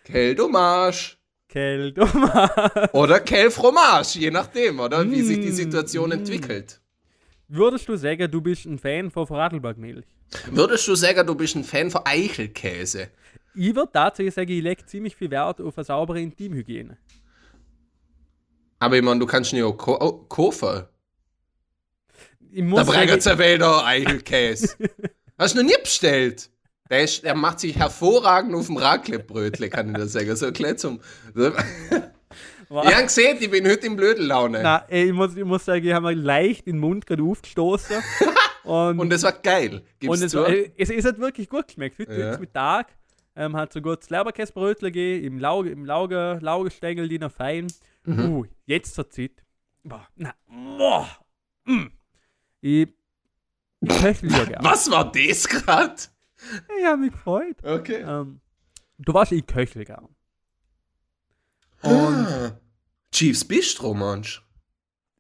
Quel dommage. Quelle Fromage. Oder Quelle Fromage, je nachdem, oder? Wie mm. sich die mm, Situation entwickelt. Würdest du sagen, du bist ein Fan von Vorarlbergmilch? Würdest du sagen, du bist ein Fan von Eichelkäse? Ich würde tatsächlich sagen, ich lege ziemlich viel Wert auf eine saubere Intimhygiene. Aber ich meine, du kannst nicht auch ko oh, kaufen. Da bringt es Wälder Eichelkäse. Hast du noch nie bestellt? Der, ist, der macht sich hervorragend auf dem Raclette-Brötle, kann ich dir sagen. So ein zum. Wow. Ich habe gesehen, ich bin heute in Blödellaune. Na, ich muss, ich muss sagen, ich habe mir leicht den Mund gerade aufgestoßen. und, und das war geil. Gib's und es, war, es, es hat wirklich gut geschmeckt. Heute ja. Mittag ähm, hat so gut das Leberkäsebrötle gegeben, im, Lauge, im Lauge, Laugestängel, die noch fein. Mhm. Uh, jetzt zur Zeit. Boah, na, boah, mm. Ich, köchle ja gerne. Was war das gerade? Ich habe mich gefreut. Okay. Ähm, du weißt, ich köchle gern. Und ah, Chiefs Bistro, manch.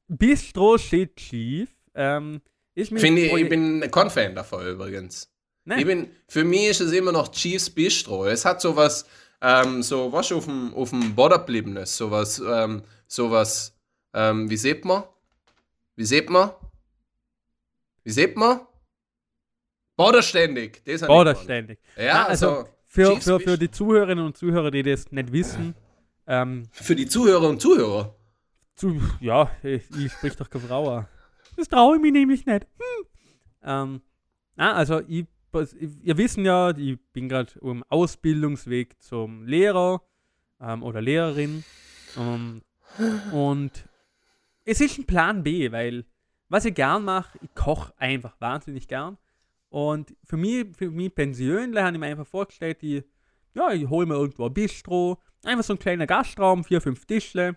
Bistro steht Chief. Ähm, ich, Finde ich, ich bin kein Fan davon übrigens. Nein. Ich bin, für mich ist es immer noch Chiefs Bistro. Es hat sowas, ähm, so was auf dem, auf dem Boden gebliebenes, sowas, ähm, sowas, ähm, wie sieht man? Wie sieht man? Wie sieht man? Bodenständig. Bodenständig. Ja, also, also für, für, für die Zuhörerinnen und Zuhörer, die das nicht wissen. Ähm, für die Zuhörer und Zuhörer? Zu, ja, ich, ich sprich doch keine Frau. Das traue ich mich nämlich nicht. Hm. Ähm, na, also ich, ihr wissen ja, ich bin gerade im Ausbildungsweg zum Lehrer ähm, oder Lehrerin. Ähm, und es ist ein Plan B, weil was ich gern mache, ich koche einfach wahnsinnig gern. Und für mich, für mich persönlich habe ich mir einfach vorgestellt, ich, ja, ich hole mir irgendwo ein Bistro, einfach so ein kleiner Gastraum, vier, fünf Tischle.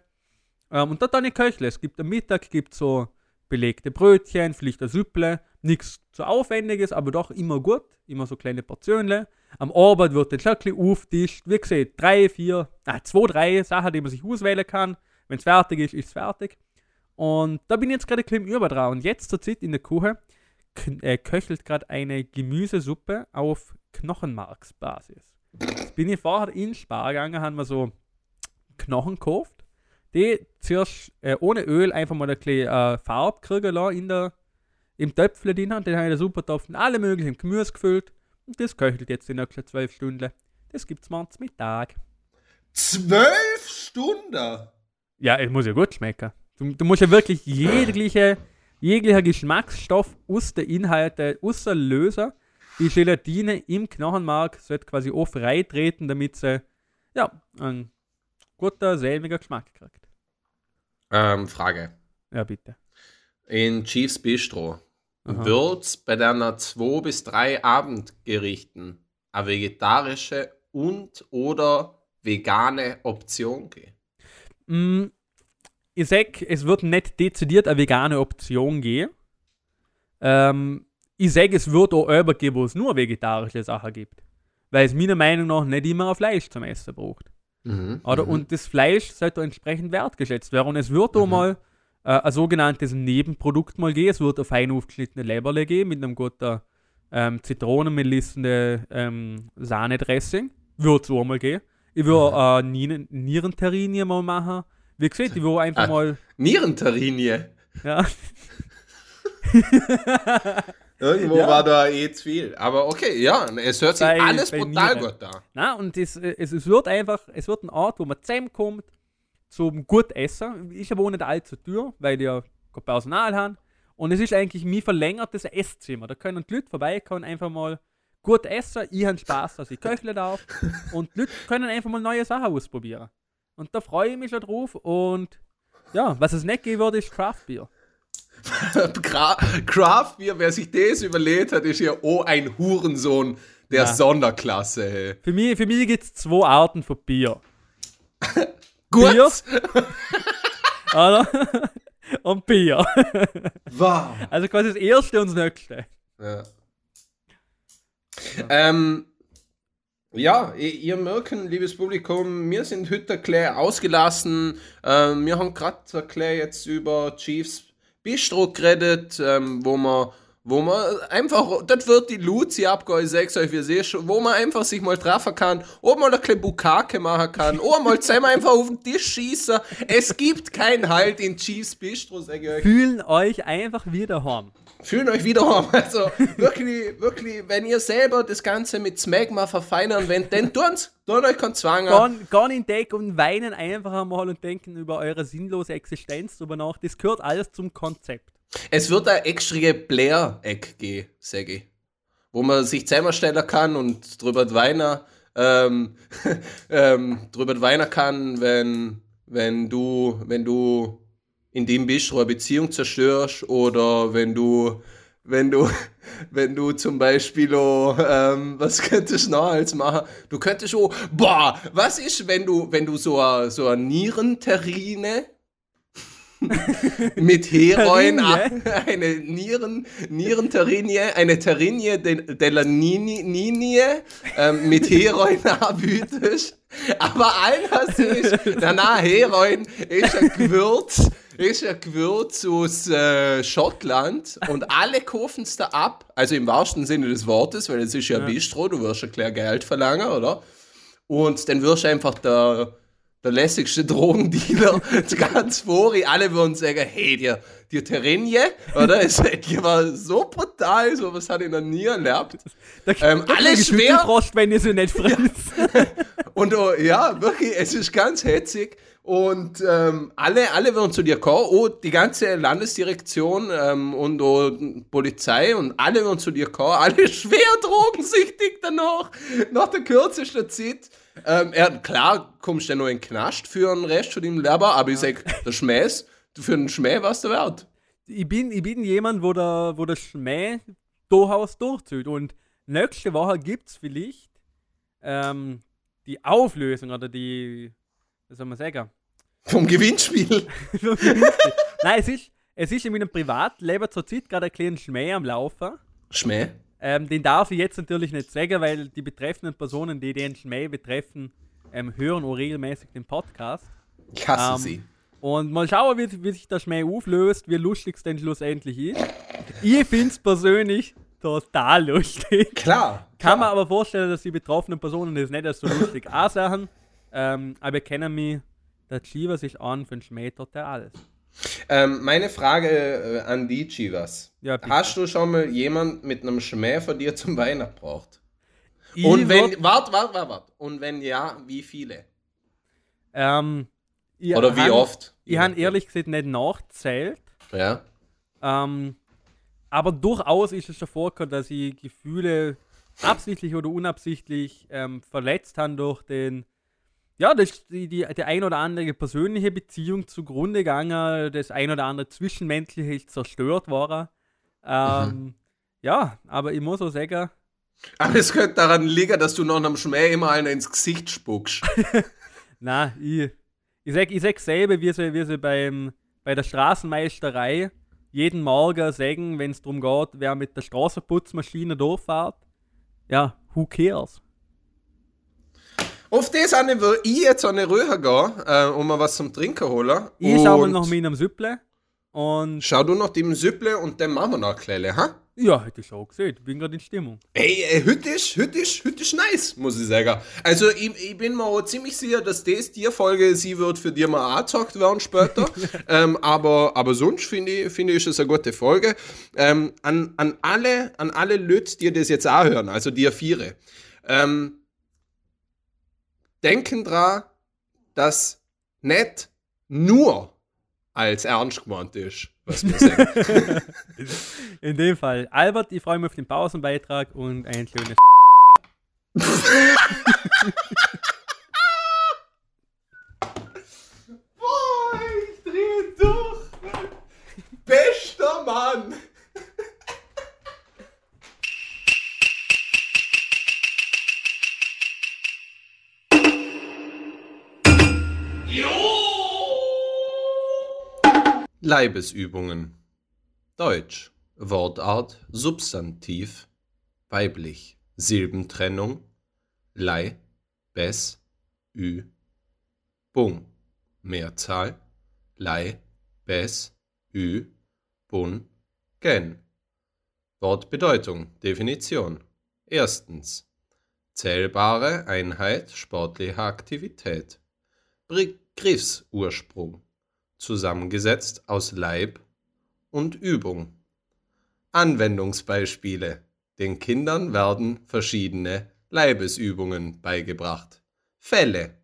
Ähm, und dort dann ich köchle. Es gibt am Mittag gibt so belegte Brötchen, vielleicht ein Süpple, nichts zu aufwendiges, aber doch immer gut, immer so kleine Portionen. Am Abend wird der Schöckli auftischt, wie gesagt, drei, vier, ah, zwei, drei Sachen, die man sich auswählen kann. Wenn es fertig ist, ist es fertig. Und da bin ich jetzt gerade bisschen über dran. Und jetzt zur Zeit in der Küche äh, köchelt gerade eine Gemüsesuppe auf Knochenmarksbasis. Jetzt bin ich vorher in Spar gegangen, haben wir so Knochen gekauft. Die zuerst äh, ohne Öl einfach mal ein bisschen äh, Farbe kriegen lassen in der, im Töpfchen drin. Dann habe ich den Supertopf mit allem möglichen Gemüse gefüllt. Und das köchelt jetzt in nächsten zwölf Stunden. Das gibt es morgens Mittag. Zwölf Stunden? Ja, es muss ja gut schmecken. Du, du musst ja wirklich jegliche, jeglicher Geschmacksstoff aus den Inhalten auslösen. Die Gelatine im Knochenmark sollte quasi auch freitreten, damit sie ja, einen guten, selbiger Geschmack kriegt. Ähm, Frage. Ja, bitte. In Chiefs Bistro wird es bei deiner zwei bis drei Abendgerichten eine vegetarische und oder vegane Option geben? Mm, ich sage, es wird nicht dezidiert eine vegane Option geben. Ähm, ich sage, es wird auch Öber geben, wo es nur vegetarische Sachen gibt. Weil es meiner Meinung nach nicht immer Fleisch zum Essen braucht. Mhm, Oder? Mhm. Und das Fleisch sollte entsprechend wertgeschätzt werden. Und es wird mhm. auch mal äh, ein sogenanntes Nebenprodukt mal geben. Es wird ein fein aufgeschnittene Leberle geben mit einem guten ähm, Zitronenmelissende ähm, Sahnedressing. Wird es auch mal gehen. Ich würde mhm. äh, Nierenterrinie mal machen wie gesagt, ich will einfach ah, mal. Nierenterrinie. Ja. Irgendwo ja. war da eh zu viel. Aber okay, ja, es hört sich bei, alles bei brutal Nieren. gut an. Na, und es, es, es wird einfach, es wird ein Ort, wo man zusammenkommt zum gut essen. Aber auch nicht allzu teuer, weil die ja kein Personal haben. Und es ist eigentlich mein verlängertes Esszimmer. Da können die Leute vorbeikommen, einfach mal gut essen. Ich habe Spaß, dass ich köchle darf. und die Leute können einfach mal neue Sachen ausprobieren. Und da freue ich mich schon drauf. Und ja, was es nicht geben wird, ist Craft Beer. Craft Beer, wer sich das überlegt hat, ist ja auch ein Hurensohn der ja. Sonderklasse. Hey. Für mich, für mich gibt es zwei Arten von Bier. Gut. Bier. Oder? und Bier. Wow. Also quasi das erste und das nächste. Ja. ja. Ähm, ja, ihr merkt, liebes Publikum, wir sind heute klar ausgelassen. Ähm, wir haben gerade klar jetzt über Chiefs Bistro geredet, ähm, wo wir wo man einfach, das wird die Luzi abgehen, sag's euch, wie ihr schon, wo man einfach sich mal treffen kann, oder mal ein bisschen Bukake machen kann, oder mal zusammen einfach auf den Tisch schießen. Es gibt keinen Halt in Chiefs Bistro, sag ich euch. Fühlen euch einfach wieder heim. Fühlen euch wieder heim. Also wirklich, wirklich, wenn ihr selber das Ganze mit Smegma verfeinern wollt, dann tun's. Tun euch keinen Zwang an. Gehen in Deck und weinen einfach einmal und denken über eure sinnlose Existenz drüber nach. Das gehört alles zum Konzept. Es wird ein extra Blair-Eck geben, sage ich. Wo man sich zusammenstellen kann und drüber weinen, ähm, ähm, drüber weinen kann, wenn, wenn du, wenn du in dem bist, eine Beziehung zerstörst oder wenn du, wenn du, wenn du zum Beispiel, oh, ähm, was könntest du noch als machen? Du könntest auch, boah, was ist, wenn du, wenn du so eine, so eine Nierenterrine mit Heroin, eine Nieren, Nierenterrinie, eine Terrinie della Ninie ähm, mit Heroin anbietest. Aber eines ist, danach Heroin ist ein Gewürz, ist ein Gewürz aus äh, Schottland und alle kaufen es da ab, also im wahrsten Sinne des Wortes, weil es ist ja, ja. Bistro, du wirst ja klar Geld verlangen, oder? Und dann wirst du einfach der der lässigste Drogendealer ganz vor. Alle würden sagen, hey, die, die Terrenie, oder? Es, war so brutal, so was hat ich noch nie erlebt. Da, ähm, da alles schwer. Frost, wenn ihr sie nicht frisst. Ja. Und oh, ja, wirklich, es ist ganz hetzig. Und ähm, alle, alle würden zu dir kommen, oh, die ganze Landesdirektion ähm, und oh, Polizei und alle würden zu dir kommen, alle schwer drogensüchtig danach, nach der kürzesten Zeit. Ähm, er, klar, kommst du ja noch in den Knast für den Rest von deinem Leben, aber ich sag, der Schmäh für den Schmäh was der wert. Ich bin, ich bin jemand, wo der, wo der Schmäh durchaus durchzieht. Und nächste Woche gibt es vielleicht ähm, die Auflösung oder die, was soll man sagen? Vom Gewinnspiel. Nein, es ist, es ist in meinem Privatleben zurzeit gerade ein kleiner Schmäh am Laufen. Schmäh? Ähm, den darf ich jetzt natürlich nicht sagen, weil die betreffenden Personen, die den Schmäh betreffen, ähm, hören auch regelmäßig den Podcast. Ich hasse ähm, sie. Und mal schauen, wie, wie sich der Schmäh auflöst, wie lustig es denn schlussendlich ist. Ich finde es persönlich total lustig. Klar. Kann klar. man aber vorstellen, dass die betroffenen Personen das nicht so lustig ansagen. Ähm, aber kennen mich, der Chivas ist an für den Schmäh total alles. Ähm, meine Frage äh, an die Chivas. Ja, Hast du schon mal jemand mit einem Schmäh von dir zum Weihnachten gebraucht? Und wenn, wart, wart, wart, wart. Und wenn ja, wie viele? Ähm, Oder wie han, oft? Ich habe ehrlich gesagt nicht nachzählt. Ja. Ähm, aber durchaus ist es schon vorgekommen, dass ich Gefühle absichtlich oder unabsichtlich ähm, verletzt habe durch den ja, das die, die, die ein oder andere persönliche Beziehung zugrunde gegangen, das ein oder andere Zwischenmenschliche ist zerstört worden. Ähm, mhm. Ja, aber ich muss auch sagen. Aber es könnte daran liegen, dass du noch einem Schmäh immer einen ins Gesicht spuckst. Na, ich, ich sag, ich sag selber, wie sie, wie sie beim, bei der Straßenmeisterei jeden Morgen sagen, wenn es darum geht, wer mit der Straßenputzmaschine durchfährt. Ja, who cares? Auf das eine will ich jetzt an eine Röhre gehen, äh, um mir was zum Trinken holen. Ich schaue mal nach meinem Süpple. Und Schau du nach dem Süpple und dann machen wir noch Kleine, ha? Ja, hätte ich auch gesehen. Ich bin gerade in Stimmung. Ey, ey heute ist, heute ist, heute ist nice, muss ich sagen. Also, ich, ich bin mir auch ziemlich sicher, dass das die Folge, sie wird für dich mal angezockt werden später. ähm, aber, aber sonst finde ich, finde ich, ist es eine gute Folge. Ähm, an, an alle, an alle Leute, die das jetzt auch hören, also die Viere. Ähm, denken dran, dass nicht nur als ernst gemeint ist, was wir sagen. In dem Fall. Albert, ich freue mich auf den Pausenbeitrag und ein schönes. Boah, ich drehe durch! Bester Mann! Leibesübungen. Deutsch. Wortart Substantiv. Weiblich. Silbentrennung. Lei. Bes. Ü. Bung. Mehrzahl. Lei. Bes. Ü. Bun. Gen. Wortbedeutung, Definition. Erstens. Zählbare Einheit sportlicher Aktivität. Begriffsursprung. Zusammengesetzt aus Leib und Übung. Anwendungsbeispiele. Den Kindern werden verschiedene Leibesübungen beigebracht. Fälle.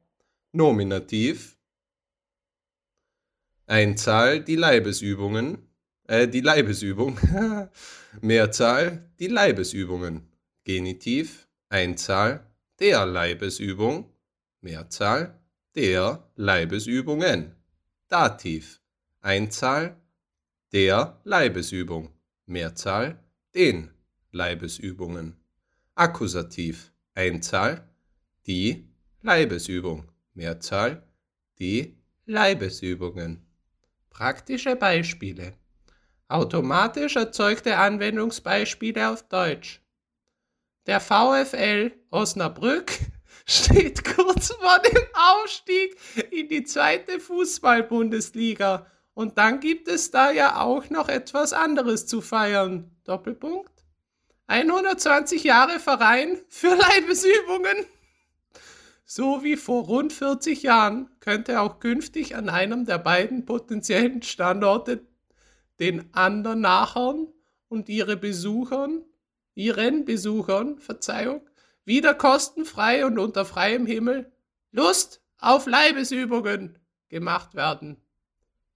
Nominativ. Einzahl die Leibesübungen. Äh, die Leibesübung. Mehrzahl die Leibesübungen. Genitiv. Einzahl der Leibesübung. Mehrzahl der Leibesübungen. Dativ. Einzahl der Leibesübung. Mehrzahl den Leibesübungen. Akkusativ Einzahl die Leibesübung. Mehrzahl die Leibesübungen. Praktische Beispiele. Automatisch erzeugte Anwendungsbeispiele auf Deutsch. Der VfL Osnabrück steht kurz vor dem Aufstieg in die zweite Fußball-Bundesliga. Und dann gibt es da ja auch noch etwas anderes zu feiern. Doppelpunkt. 120 Jahre Verein für Leibesübungen. So wie vor rund 40 Jahren könnte auch künftig an einem der beiden potenziellen Standorte den anderen nachhören und ihre Besuchern, ihren Besuchern, Verzeihung, wieder kostenfrei und unter freiem Himmel Lust auf Leibesübungen gemacht werden.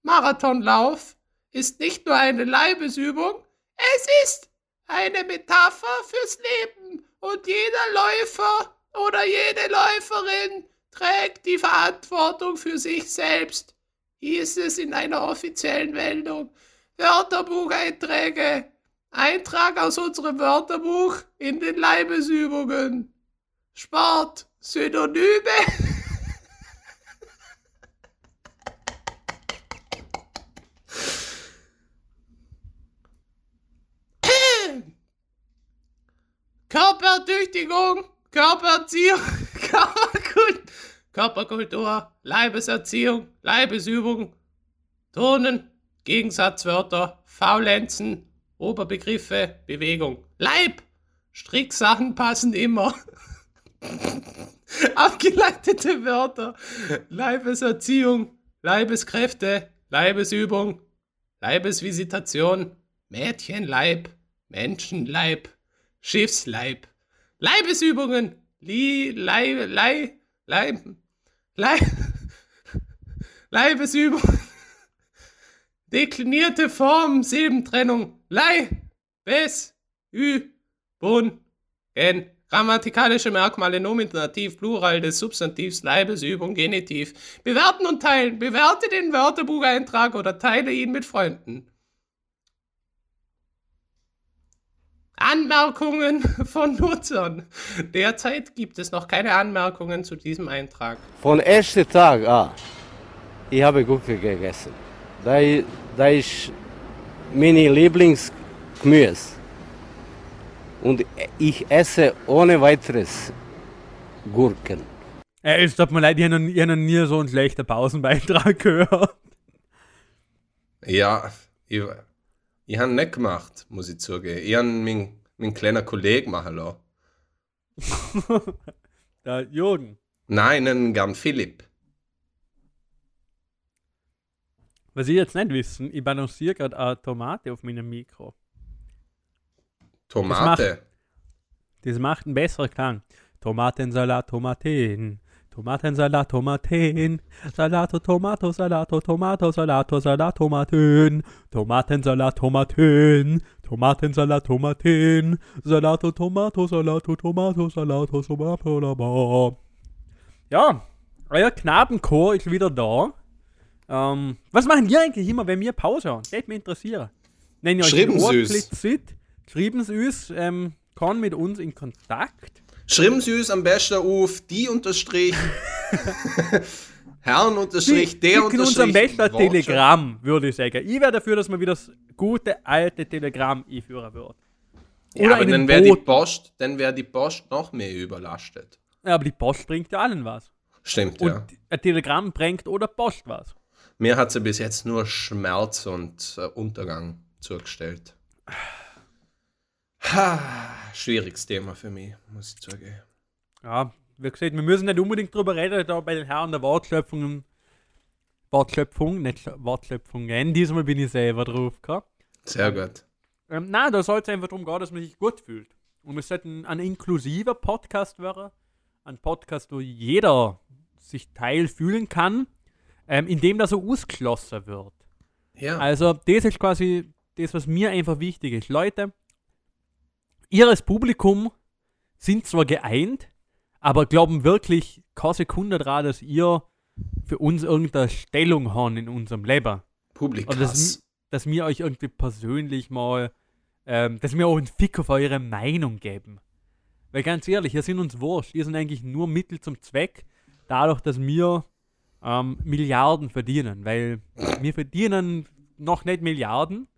Marathonlauf ist nicht nur eine Leibesübung, es ist eine Metapher fürs Leben und jeder Läufer oder jede Läuferin trägt die Verantwortung für sich selbst, hieß es in einer offiziellen Meldung. Wörterbucheinträge. Eintrag aus unserem Wörterbuch in den Leibesübungen. Sport, Synonyme. Körpertüchtigung, Körpererziehung, Körperkult, Körperkultur, Leibeserziehung, Leibesübung, Turnen, Gegensatzwörter, Faulenzen, Oberbegriffe, Bewegung. Leib! Stricksachen passen immer. Abgeleitete Wörter. Leibeserziehung, Leibeskräfte, Leibesübung, Leibesvisitation, Mädchenleib, Menschenleib, Schiffsleib, Leibesübungen, Li, Leib, Leib, Leib, Leib, Leibesübung, deklinierte Form, Silbentrennung, Lei, Bes, Ü, Bun, Gen, grammatikalische Merkmale, Nominativ, Plural des Substantivs, Leibesübung, Genitiv. Bewerten und teilen. Bewerte den Wörterbucheintrag oder teile ihn mit Freunden. Anmerkungen von Nutzern. Derzeit gibt es noch keine Anmerkungen zu diesem Eintrag. Von ersten Tag an, ich habe Gurke gegessen. Da, da ist meine Lieblingsgemüse. Und ich esse ohne weiteres Gurken. Ey, es tut mir leid, ich habe noch, hab noch nie so einen schlechten Pausenbeitrag gehört. Ja, ich, ich habe nicht gemacht, muss ich zugeben. Ich habe meinen, meinen kleinen Kollegen machen lassen. Der Jürgen? Nein, einen gern Philipp. Was ich jetzt nicht wissen, ich balanciere gerade eine Tomate auf meinem Mikro. Tomate? Das macht, das macht einen besseren Klang. Tomatensalat, Tomaten. Tomatensalat, Tomaten, Salato, Tomato, Salato, Tomato, Salato, Salat, Tomaten, Tomatensalat, Tomaten, Tomatensalat, Tomaten, Salato, Tomato, Salato, Tomato, Salato, Tomato, Ja, euer Knabenchor ist wieder da. Ähm, was machen wir eigentlich immer, wenn wir Pause haben? Geht mich interessieren. Wenn ihr Sie uns. Schreiben Sie uns, ähm, kann mit uns in Kontakt. Schreiben Sie uns am besten auf die unterstrich Herrn unterstrich der unterstrich. uns am besten Telegramm, würde ich sagen. Ich wäre dafür, dass man wieder das gute alte Telegramm einführen wird. ja, aber dann wäre die Post, dann wäre die Post noch mehr überlastet. Ja, aber die Post bringt ja allen was. Stimmt, und ja. Ein Telegramm bringt oder Post was. Mir hat sie bis jetzt nur Schmerz und äh, Untergang zugestellt. Ha, schwieriges Thema für mich, muss ich sagen. Ja, wie gesagt, wir müssen nicht unbedingt drüber reden, da bei den Herren der Wortschöpfungen. Wortschöpfung, nicht Wortschöpfungen. Diesmal bin ich selber drauf gehabt. Sehr gut. Ähm, nein, da soll es einfach darum gehen, dass man sich gut fühlt. Und es sollte ein, ein inklusiver Podcast werden. Ein Podcast, wo jeder sich Teil fühlen kann, ähm, indem das so ausgeschlossen wird. Ja. Also, das ist quasi das, was mir einfach wichtig ist. Leute, ihr als Publikum sind zwar geeint, aber glauben wirklich keine Sekunde daran, dass ihr für uns irgendeine Stellung haben in unserem Leben. Publikum. Oder dass, dass wir euch irgendwie persönlich mal, ähm, dass wir auch einen Fick auf eure Meinung geben. Weil ganz ehrlich, wir sind uns wurscht. Wir sind eigentlich nur Mittel zum Zweck, dadurch, dass wir ähm, Milliarden verdienen. Weil wir verdienen noch nicht Milliarden,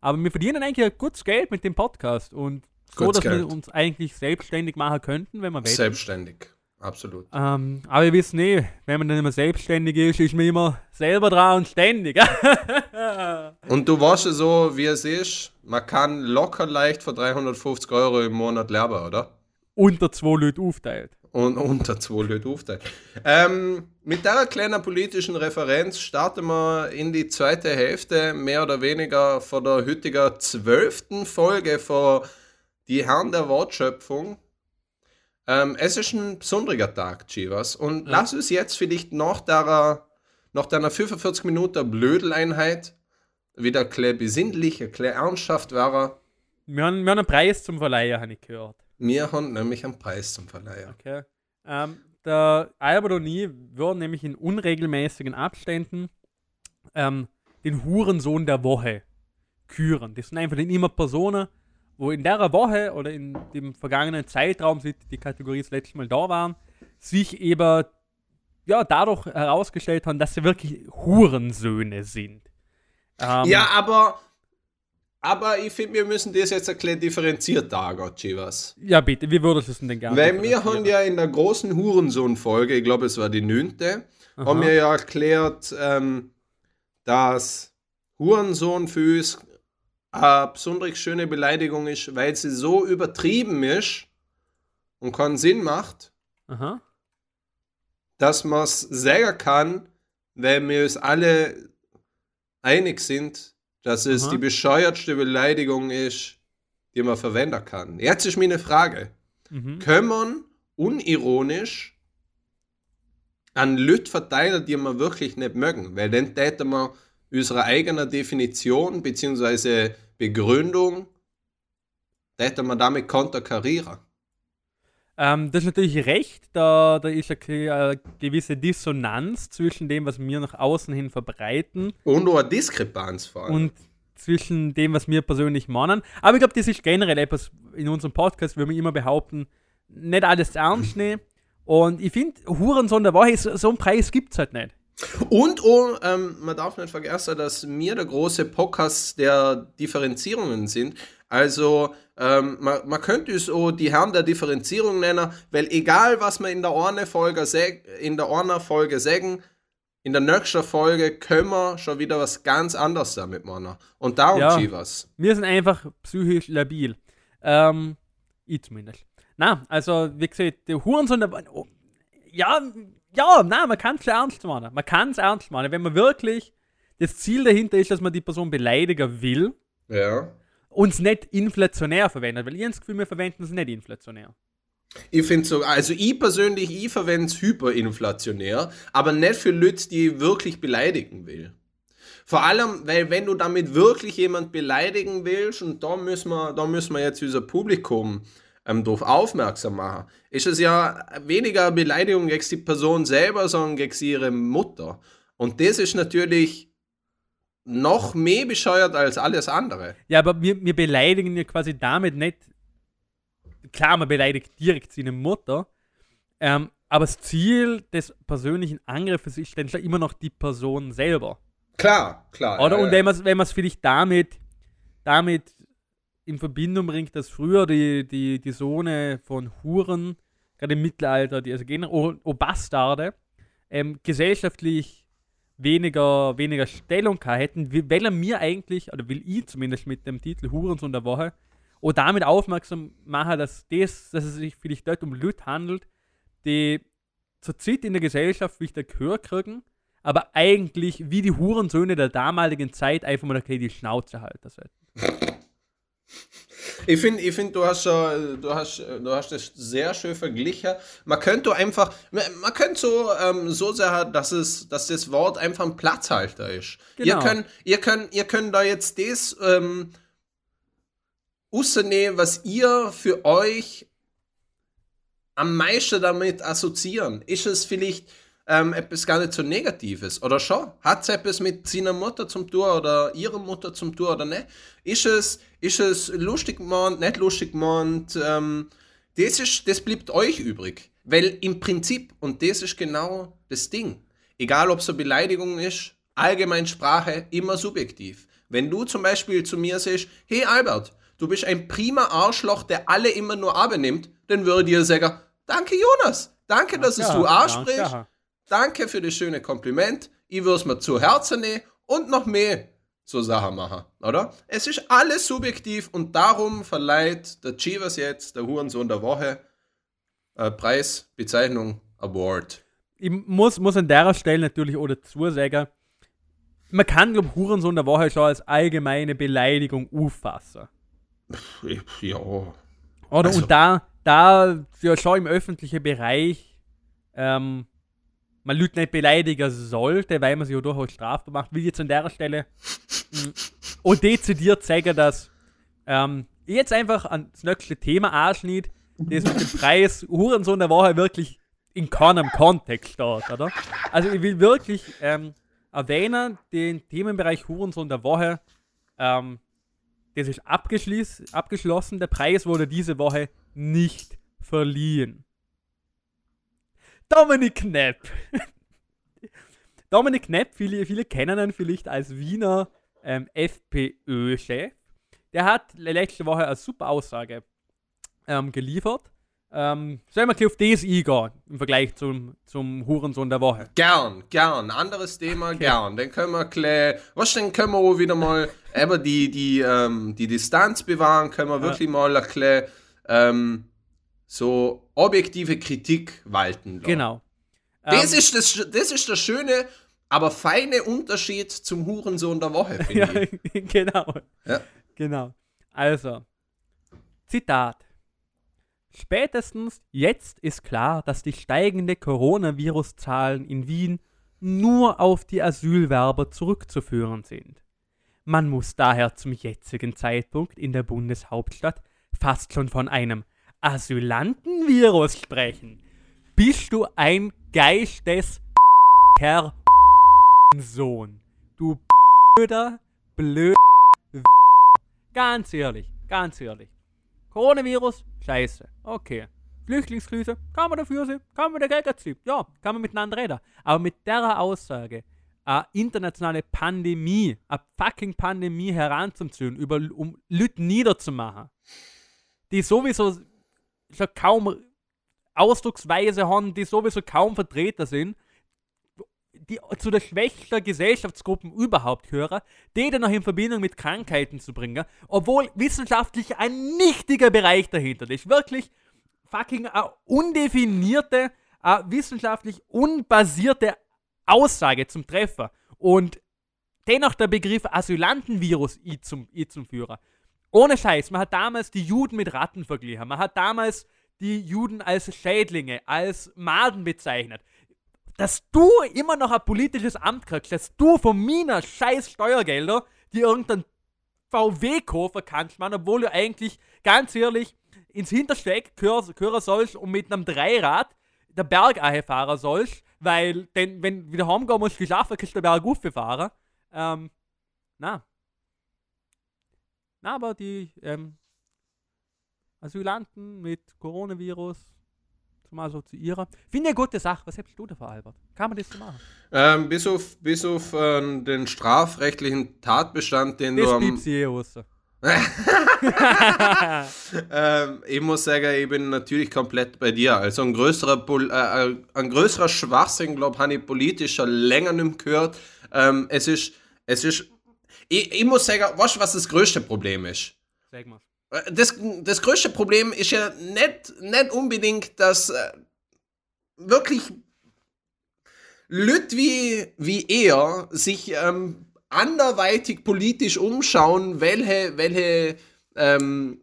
aber wir verdienen eigentlich ein gutes Geld mit dem Podcast. Und so, dass Geld. wir uns eigentlich selbstständig machen könnten, wenn wir wollen. Selbstständig, absolut. Ähm, aber wir wissen eh, wenn man dann immer selbstständig ist, ist man immer selber dran und ständig. und du weißt ja so, wie es ist, man kann locker leicht für 350 Euro im Monat lernen, oder? Unter zwei Leute aufteilt. Und unter zwei Leute aufteilt. Ähm, mit der kleinen politischen Referenz starten wir in die zweite Hälfte, mehr oder weniger von der heutigen zwölften Folge von die Herren der Wortschöpfung. Ähm, es ist ein besonderer Tag, Chivas. Und ja. lass uns jetzt vielleicht nach der, nach deiner 45 Minuten Blödeleinheit wieder ein bisschen besinnlich, ein bisschen ernsthaft werden. Wir haben, wir haben einen Preis zum Verleihen, habe ich gehört. Wir haben nämlich einen Preis zum Verleihen. Okay. Ähm, der Albert und ich würden nämlich in unregelmäßigen Abständen ähm, den Hurensohn der Woche küren. Das sind einfach immer Personen, wo in der Woche oder in dem vergangenen Zeitraum, seit die Kategorie das letzte Mal da waren, sich eben ja, dadurch herausgestellt haben, dass sie wirklich Hurensöhne sind. Ähm, ja, aber, aber ich finde, wir müssen das jetzt erklären differenziert da, Chivas. Ja, bitte, wie würdest du es denn gerne Weil wir haben ja in der großen Hurensohn-Folge, ich glaube, es war die neunte, haben wir ja erklärt, ähm, dass Hurensohn für uns eine besonders schöne Beleidigung ist, weil sie so übertrieben ist und keinen Sinn macht, Aha. dass man es sagen kann, weil wir uns alle einig sind, dass es Aha. die bescheuertste Beleidigung ist, die man verwenden kann. Jetzt ist meine Frage. Mhm. Können man unironisch an Leute verteilen, die man wirklich nicht mögen? Weil dann täte man unsere eigene Definition bzw. Begründung, hätte man damit konterkarieren. Ähm, das ist natürlich recht, da, da ist eine gewisse Dissonanz zwischen dem, was wir nach außen hin verbreiten. Und auch eine Diskrepanz vor allem. Und zwischen dem, was wir persönlich meinen. Aber ich glaube, das ist generell etwas in unserem Podcast, wo wir immer behaupten, nicht alles ernst nehmen. Und ich finde, Hurensohn der Woche, so einen Preis gibt es halt nicht. Und oh, ähm, man darf nicht vergessen, dass wir der große Podcast der Differenzierungen sind. Also ähm, man, man, könnte es auch die Herren der Differenzierung nennen, weil egal was wir in der eine Folge in der eine Folge sagen, in der nächsten Folge können wir schon wieder was ganz anderes damit machen. Und darum ja, was. Wir sind einfach psychisch labil. Ähm, ich zumindest. Na, also wie gesagt, der Hurensohn, oh, ja, ja, nein, man kann es ernst machen. Man kann es ernst machen. Wenn man wirklich das Ziel dahinter ist, dass man die Person beleidigen will, ja. Und es nicht inflationär verwendet, weil ich das Gefühl, wir verwenden es nicht inflationär. Ich finde so, also ich persönlich, ich verwende es hyperinflationär, aber nicht für Leute, die ich wirklich beleidigen will. Vor allem, weil wenn du damit wirklich jemand beleidigen willst, und da müssen wir, da müssen wir jetzt unser Publikum ähm, darauf aufmerksam machen, ist es ja weniger Beleidigung gegen die Person selber, sondern gegen ihre Mutter. Und das ist natürlich noch mehr bescheuert als alles andere. Ja, aber wir, wir beleidigen ja quasi damit nicht. Klar, man beleidigt direkt seine Mutter, ähm, aber das Ziel des persönlichen Angriffes ist dann immer noch die Person selber. Klar, klar. Oder? Ja, und wenn man es wenn vielleicht damit, damit in Verbindung bringt, dass früher die, die, die Sohne von Huren, gerade im Mittelalter, die also generell o, Bastarde, ähm, gesellschaftlich weniger, weniger Stellung hätten, weil er mir eigentlich, oder will ich zumindest mit dem Titel Hurensohn der Woche, und damit aufmerksam machen, dass, das, dass es sich vielleicht dort um Leute handelt, die zur Zeit in der Gesellschaft wichtig Gehör kriegen, aber eigentlich wie die Hurensöhne der damaligen Zeit einfach mal okay, die Schnauze halten sollten. Ich finde, ich find, du, hast, du, hast, du hast das sehr schön verglichen. Man könnte einfach, man könnte so, ähm, so sagen, dass, es, dass das Wort einfach ein Platzhalter ist. Genau. Ihr, könnt, ihr, könnt, ihr könnt da jetzt das ähm, rausnehmen, was ihr für euch am meisten damit assoziieren. Ist es vielleicht ähm, etwas gar nicht so Negatives, oder schon? Hat es etwas mit seiner Mutter zum tun oder ihrer Mutter zum tun oder nicht? Ist es, ist es lustig gemeint, nicht lustig gemeint? Ähm, das, ist, das bleibt euch übrig. Weil im Prinzip, und das ist genau das Ding, egal ob es eine Beleidigung ist, Allgemeinsprache, immer subjektiv. Wenn du zum Beispiel zu mir sagst, hey Albert, du bist ein prima Arschloch, der alle immer nur abnimmt, dann würde ich dir sagen, danke Jonas, danke, dass ja, es du ansprichst, danke für das schöne Kompliment, ich würde es mir zu Herzen nehmen und noch mehr so Sachen machen, oder? Es ist alles subjektiv und darum verleiht der Chivas jetzt, der Hurensohn der Woche, äh, Preis, Bezeichnung, Award. Ich muss, muss an der Stelle natürlich auch dazu sagen, man kann, glaube ich, Hurensohn der Woche schon als allgemeine Beleidigung auffassen. Ja. Oder also. und da, da ja schon im öffentlichen Bereich ähm, man Leute nicht beleidigen sollte, weil man sich ja durchaus strafbar macht, will jetzt an der Stelle mm, und dezidiert sagen, dass ähm, ich jetzt einfach an das nächste Thema anschneide, das mit dem Preis Hurensohn der Woche wirklich in keinem Kontext steht, oder? Also ich will wirklich ähm, erwähnen, den Themenbereich Hurensohn der Woche ähm, das ist abgeschlossen. Der Preis wurde diese Woche nicht verliehen. Dominik Knepp. Dominik Knepp, viele, viele kennen ihn vielleicht als Wiener ähm, FPÖ-Chef. Der hat letzte Woche eine super Aussage ähm, geliefert. Ähm, sollen wir auf das eingehen im Vergleich zum, zum Hurensohn der Woche? Gern, gern. Anderes Thema, okay. gern. Dann können wir klar, was denn können wir wieder mal eben die, die, ähm, die Distanz bewahren, können wir ja. wirklich mal erklären, ähm, so objektive Kritik walten lassen. Genau. Das, ähm, ist das, das ist der schöne, aber feine Unterschied zum Hurensohn der Woche, finde ich. genau. Ja. Genau. Also, Zitat. Spätestens jetzt ist klar, dass die steigende Coronavirus-Zahlen in Wien nur auf die Asylwerber zurückzuführen sind. Man muss daher zum jetzigen Zeitpunkt in der Bundeshauptstadt fast schon von einem Asylantenvirus sprechen. Bist du ein Geistes Herr Sohn? Du blöder, blöder Ganz ehrlich, ganz ehrlich. Coronavirus, scheiße. Okay. Flüchtlingskrise, kann man dafür sein, kann man dagegen ziehen. Ja, kann man miteinander reden. Aber mit der Aussage, eine internationale Pandemie, eine fucking Pandemie heranzuziehen, um Leute niederzumachen, die sowieso schon kaum Ausdrucksweise haben, die sowieso kaum Vertreter sind, die zu der schwächsten Gesellschaftsgruppen überhaupt gehören, die dann noch in Verbindung mit Krankheiten zu bringen, obwohl wissenschaftlich ein nichtiger Bereich dahinter ist. Wirklich fucking eine undefinierte, eine wissenschaftlich unbasierte Aussage zum Treffer. Und dennoch der Begriff Asylantenvirus i zum, zum Führer. Ohne Scheiß, man hat damals die Juden mit Ratten verglichen. Man hat damals die Juden als Schädlinge, als Maden bezeichnet dass du immer noch ein politisches Amt kriegst, dass du von meiner scheiß Steuergelder die irgendein VW-Koffer kannst, man, obwohl du eigentlich, ganz ehrlich, ins Hintersteck gehören sollst und mit einem Dreirad der Bergahe fahren sollst, weil, denn, wenn du wieder heimgehen musst, geschlafen, kannst du den Berg fahren. Ähm, na. Aber die ähm, Asylanten mit Coronavirus mal assoziieren. Finde ich eine gute Sache. Was hättest du davon, Albert? Kann man das so machen? Ähm, bis auf, bis auf äh, den strafrechtlichen Tatbestand, den das du am... Ähm, ich muss sagen, ich bin natürlich komplett bei dir. Also ein größerer, äh, äh, ein größerer Schwachsinn, glaube ich, habe ich politisch schon länger nicht gehört. Ähm, es ist, es ist, ich, ich muss sagen, weißt du, was das größte Problem ist? Sag mal. das, das größte Problem ist ja nicht, nicht unbedingt, dass äh, wirklich Leute wie, wie er sich ähm, anderweitig politisch umschauen, welche, welche, ähm,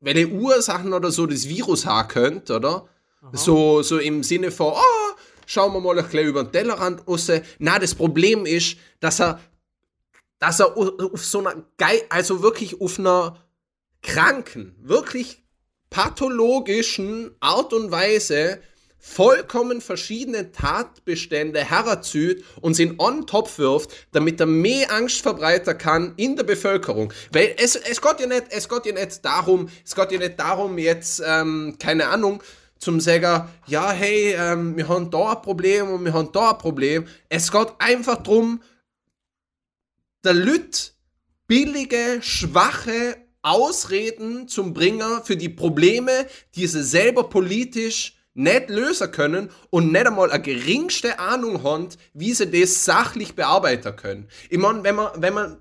welche Ursachen oder so das Virus haben könnte, oder? So, so im Sinne von, oh, schauen wir mal ein bisschen über den Tellerrand raus. Na, das Problem ist, dass er, dass er auf so einer, Ge also wirklich auf einer kranken, wirklich pathologischen Art und Weise vollkommen verschiedene Tatbestände heranzieht und sie in on top wirft, damit er mehr Angst verbreiten kann in der Bevölkerung. Weil es, es geht ja nicht, es geht ja nicht darum, es geht ja nicht darum jetzt, ähm, keine Ahnung, zum sagen, ja, hey, ähm, wir haben da ein Problem und wir haben da ein Problem. Es geht einfach darum, der Lüt billige, schwache Ausreden zum Bringer für die Probleme, die sie selber politisch nicht lösen können und nicht einmal eine geringste Ahnung haben, wie sie das sachlich bearbeiten können. Ich meine, wenn man, wenn man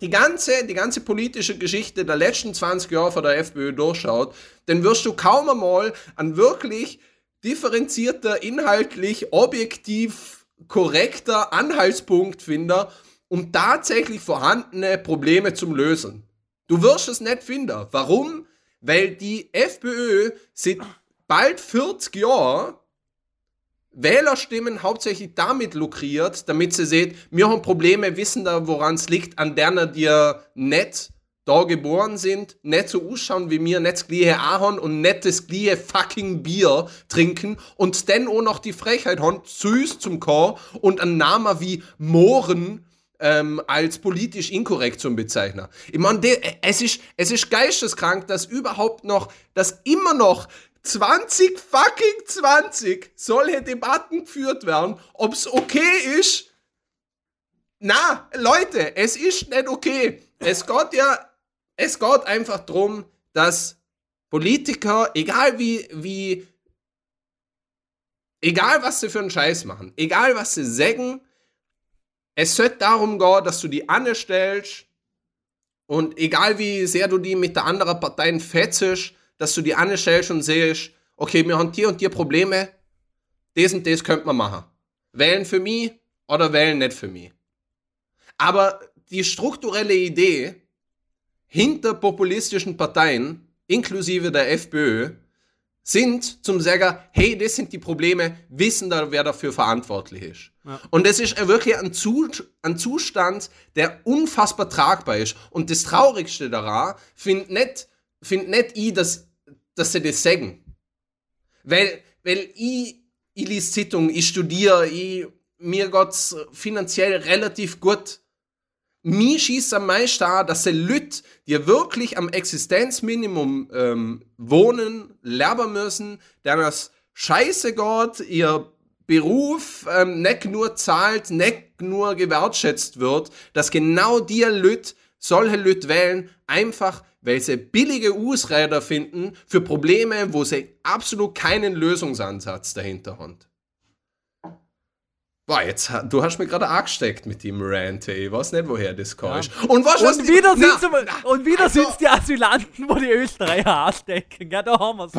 die ganze, die ganze politische Geschichte der letzten 20 Jahre von der FPÖ durchschaut, dann wirst du kaum einmal an wirklich differenzierter, inhaltlich, objektiv korrekter Anhaltspunkt finden, um tatsächlich vorhandene Probleme zu lösen. Du wirst es nicht finden. Warum? Weil die FPÖ seit bald 40 Jahren Wählerstimmen hauptsächlich damit lukriert, damit sie seht, wir haben Probleme, wissen da, woran es liegt, an denen die nicht da geboren sind, nicht so ausschauen wie mir, nicht das gleiche Ahorn und nicht das gleiche fucking Bier trinken und dann auch noch die Frechheit haben, süß zum Chor und einen Namen wie Mohren ähm, als politisch inkorrekt zum Bezeichnen. Ich meine, es ist, es ist geisteskrank, dass überhaupt noch, dass immer noch 20 fucking 20 solche Debatten geführt werden, ob es okay ist. Na, Leute, es ist nicht okay. Es geht ja, es geht einfach darum, dass Politiker, egal wie, wie, egal was sie für einen Scheiß machen, egal was sie sagen, es sollte darum gehen, dass du die anstellst und egal wie sehr du die mit der anderen Partei fetzest, dass du die anstellst und siehst, okay, wir haben hier und hier Probleme, das und das könnte man machen. Wählen für mich oder wählen nicht für mich. Aber die strukturelle Idee hinter populistischen Parteien, inklusive der FPÖ, sind zum sagen, hey, das sind die Probleme, wissen da, wer dafür verantwortlich ist. Ja. Und das ist wirklich ein, Zustand, der unfassbar tragbar ist. Und das Traurigste daran finde nicht, find nicht ich, dass, dass sie das sagen. Weil, weil ich, ich lese Zeitungen, ich studiere, ich, mir geht's finanziell relativ gut mir schießt am meisten an, dass die Leute, die wirklich am Existenzminimum ähm, wohnen, lernen müssen, denen es scheiße geht, ihr Beruf ähm, nicht nur zahlt, nicht nur gewertschätzt wird, dass genau die Leute solche Leute wählen, einfach weil sie billige Ausreden finden für Probleme, wo sie absolut keinen Lösungsansatz dahinter haben. Boah, jetzt, du hast mir gerade angesteckt mit dem Rant, ey. Ich weiß nicht, woher das kommt. Ja. Und, was, und, wieder die, na, na, und wieder also, sind es die Asylanten, wo die Österreicher anstecken. Ja, da haben wir es.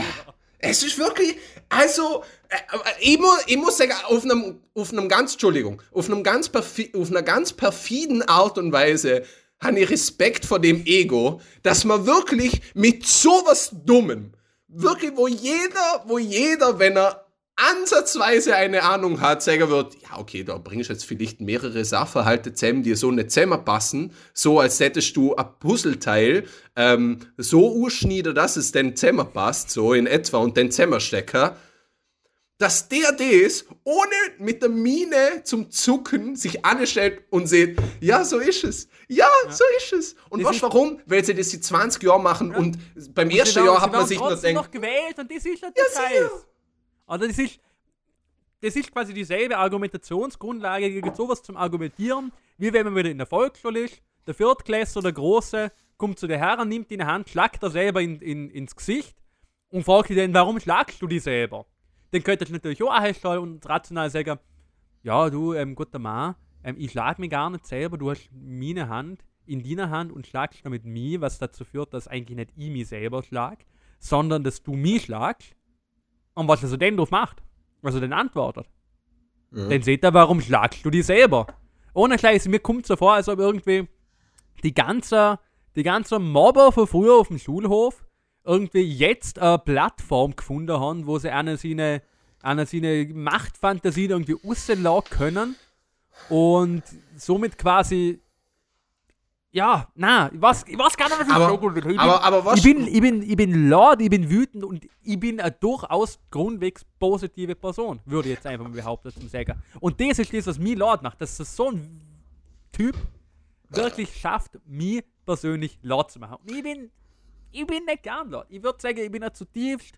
Es ist wirklich, also, äh, ich, muss, ich muss sagen, auf einem, auf einem ganz, Entschuldigung, auf, einem ganz perfi, auf einer ganz perfiden Art und Weise habe ich Respekt vor dem Ego, dass man wirklich mit sowas Dummem, wirklich, wo jeder, wo jeder, wenn er ansatzweise eine Ahnung hat, sagen wird, ja, okay, da bringst du jetzt vielleicht mehrere Sachverhalte zusammen, die so nicht zusammenpassen, so als hättest du ein Puzzleteil ähm, so ausschneiden, dass es dann zusammenpasst, so in etwa, und dann zusammenstecken, dass der das ohne mit der Mine zum Zucken sich anstellt und sieht, ja, so ist es. Ja, ja. so ist es. Und das weißt warum? Weil sie das seit 20 Jahren machen ja. und beim und ersten Jahr hat man sich nur gedacht... noch gewählt und das ist ja Scheiß. Also das ist, das ist quasi dieselbe Argumentationsgrundlage gegen sowas zum Argumentieren, wie wenn man wieder in der Volksschule ist, der Viertklässler, der Große, kommt zu der Herren, nimmt ihn in Hand, schlagt er selber in, in, ins Gesicht und fragt ihn dann, warum schlagst du die selber? Dann könnte ich natürlich auch einstellen und rational sagen, ja, du, ähm, guter Mann, ähm, ich schlag mich gar nicht selber, du hast meine Hand, in deiner Hand und schlagst damit mich, was dazu führt, dass eigentlich nicht ich mich selber schlag, sondern dass du mich schlagst. Und was er so denn drauf macht, was er denn antwortet. Mhm. Dann seht ihr, warum schlagst du dich selber? Ohne Scheiß, mir kommt so vor, als ob irgendwie die ganze, die ganze Mobber von früher auf dem Schulhof irgendwie jetzt eine Plattform gefunden haben, wo sie einer seine, einer seine Machtfantasie irgendwie rauslassen können und somit quasi ja, na, ich weiß, ich weiß gar nicht, was ich aber, sagen will. Ich, aber, aber was? Ich bin, ich, bin, ich bin laut, ich bin wütend und ich bin eine durchaus grundwegs positive Person, würde ich jetzt einfach mal behaupten zum Säger. Und das ist das, was mich laut macht, dass so ein Typ wirklich schafft, mich persönlich laut zu machen. Und ich bin, ich bin nicht gern laut. Ich würde sagen, ich bin eine zutiefst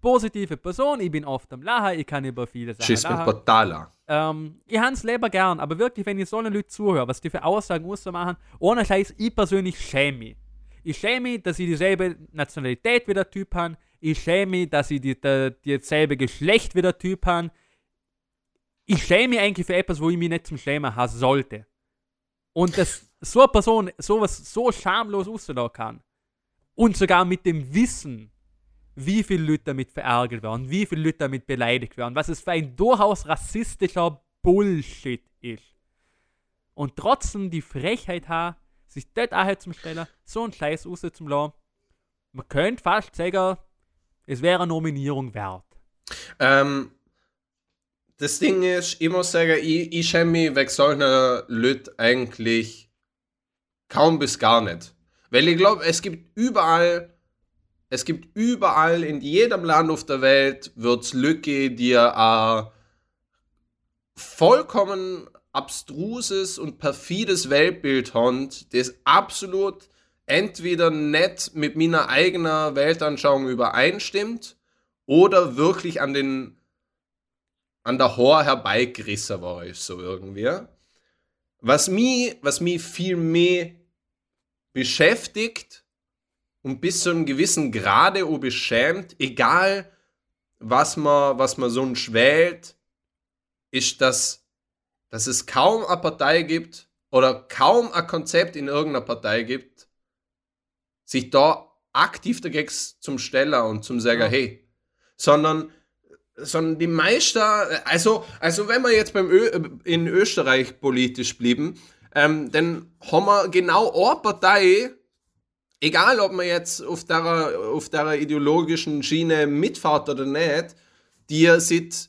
positive Person, ich bin oft am Lachen, ich kann über viele Sachen Schiss lachen. totaler. Ähm, ich habe es lieber gern, aber wirklich, wenn ich so einen Leuten zuhöre, was die für Aussagen machen, ohne Scheiß, ich persönlich schäme mich. Ich schäme mich, dass ich dieselbe Nationalität wie der Typ habe. Ich schäme mich, dass ich die, die, die dasselbe Geschlecht wie der Typ habe. Ich schäme mich eigentlich für etwas, wo ich mich nicht zum Schämen haben sollte. Und dass so eine Person sowas so schamlos rauslassen kann und sogar mit dem Wissen, wie viele Leute damit verärgert werden, wie viele Leute damit beleidigt werden, was es für ein durchaus rassistischer Bullshit ist. Und trotzdem die Frechheit haben, sich dort auch zum Stellen, so einen Scheiß rauszulassen. Man könnte fast sagen, es wäre eine Nominierung wert. Ähm, das Ding ist, ich muss sagen, ich, ich schäme mich wegen solcher Leute eigentlich kaum bis gar nicht. Weil ich glaube, es gibt überall es gibt überall in jedem Land auf der Welt wird's Lücke, die ein vollkommen abstruses und perfides Weltbild hat, das absolut entweder nicht mit meiner eigenen Weltanschauung übereinstimmt oder wirklich an den an der Hor herbeigerissen war ich so irgendwie. Was mich, was mich viel mehr beschäftigt, und bis zu einem gewissen Grade beschämt, egal was man, was man so schwält, ist, dass, dass es kaum eine Partei gibt oder kaum ein Konzept in irgendeiner Partei gibt, sich da aktiv dagegen zum Steller und zum sagen, ja. hey, sondern, sondern die Meister, also, also wenn wir jetzt beim Ö in Österreich politisch blieben, ähm, dann haben wir genau eine Partei, egal ob man jetzt auf der, auf der ideologischen Schiene mitfahrt oder nicht, die seit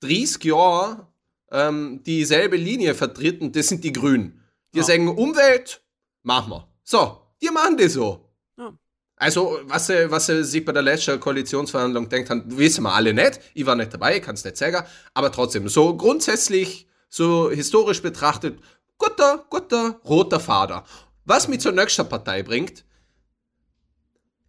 30 Jahren ähm, dieselbe Linie vertreten, das sind die Grünen. Die ja. sagen, Umwelt, machen wir. So, die machen das so. Ja. Also, was sie, was sie sich bei der letzten Koalitionsverhandlung denkt haben, wissen wir alle nicht. Ich war nicht dabei, kann es nicht sagen. Aber trotzdem, so grundsätzlich, so historisch betrachtet, guter, guter, roter Fader. Was mich zur nächsten Partei bringt,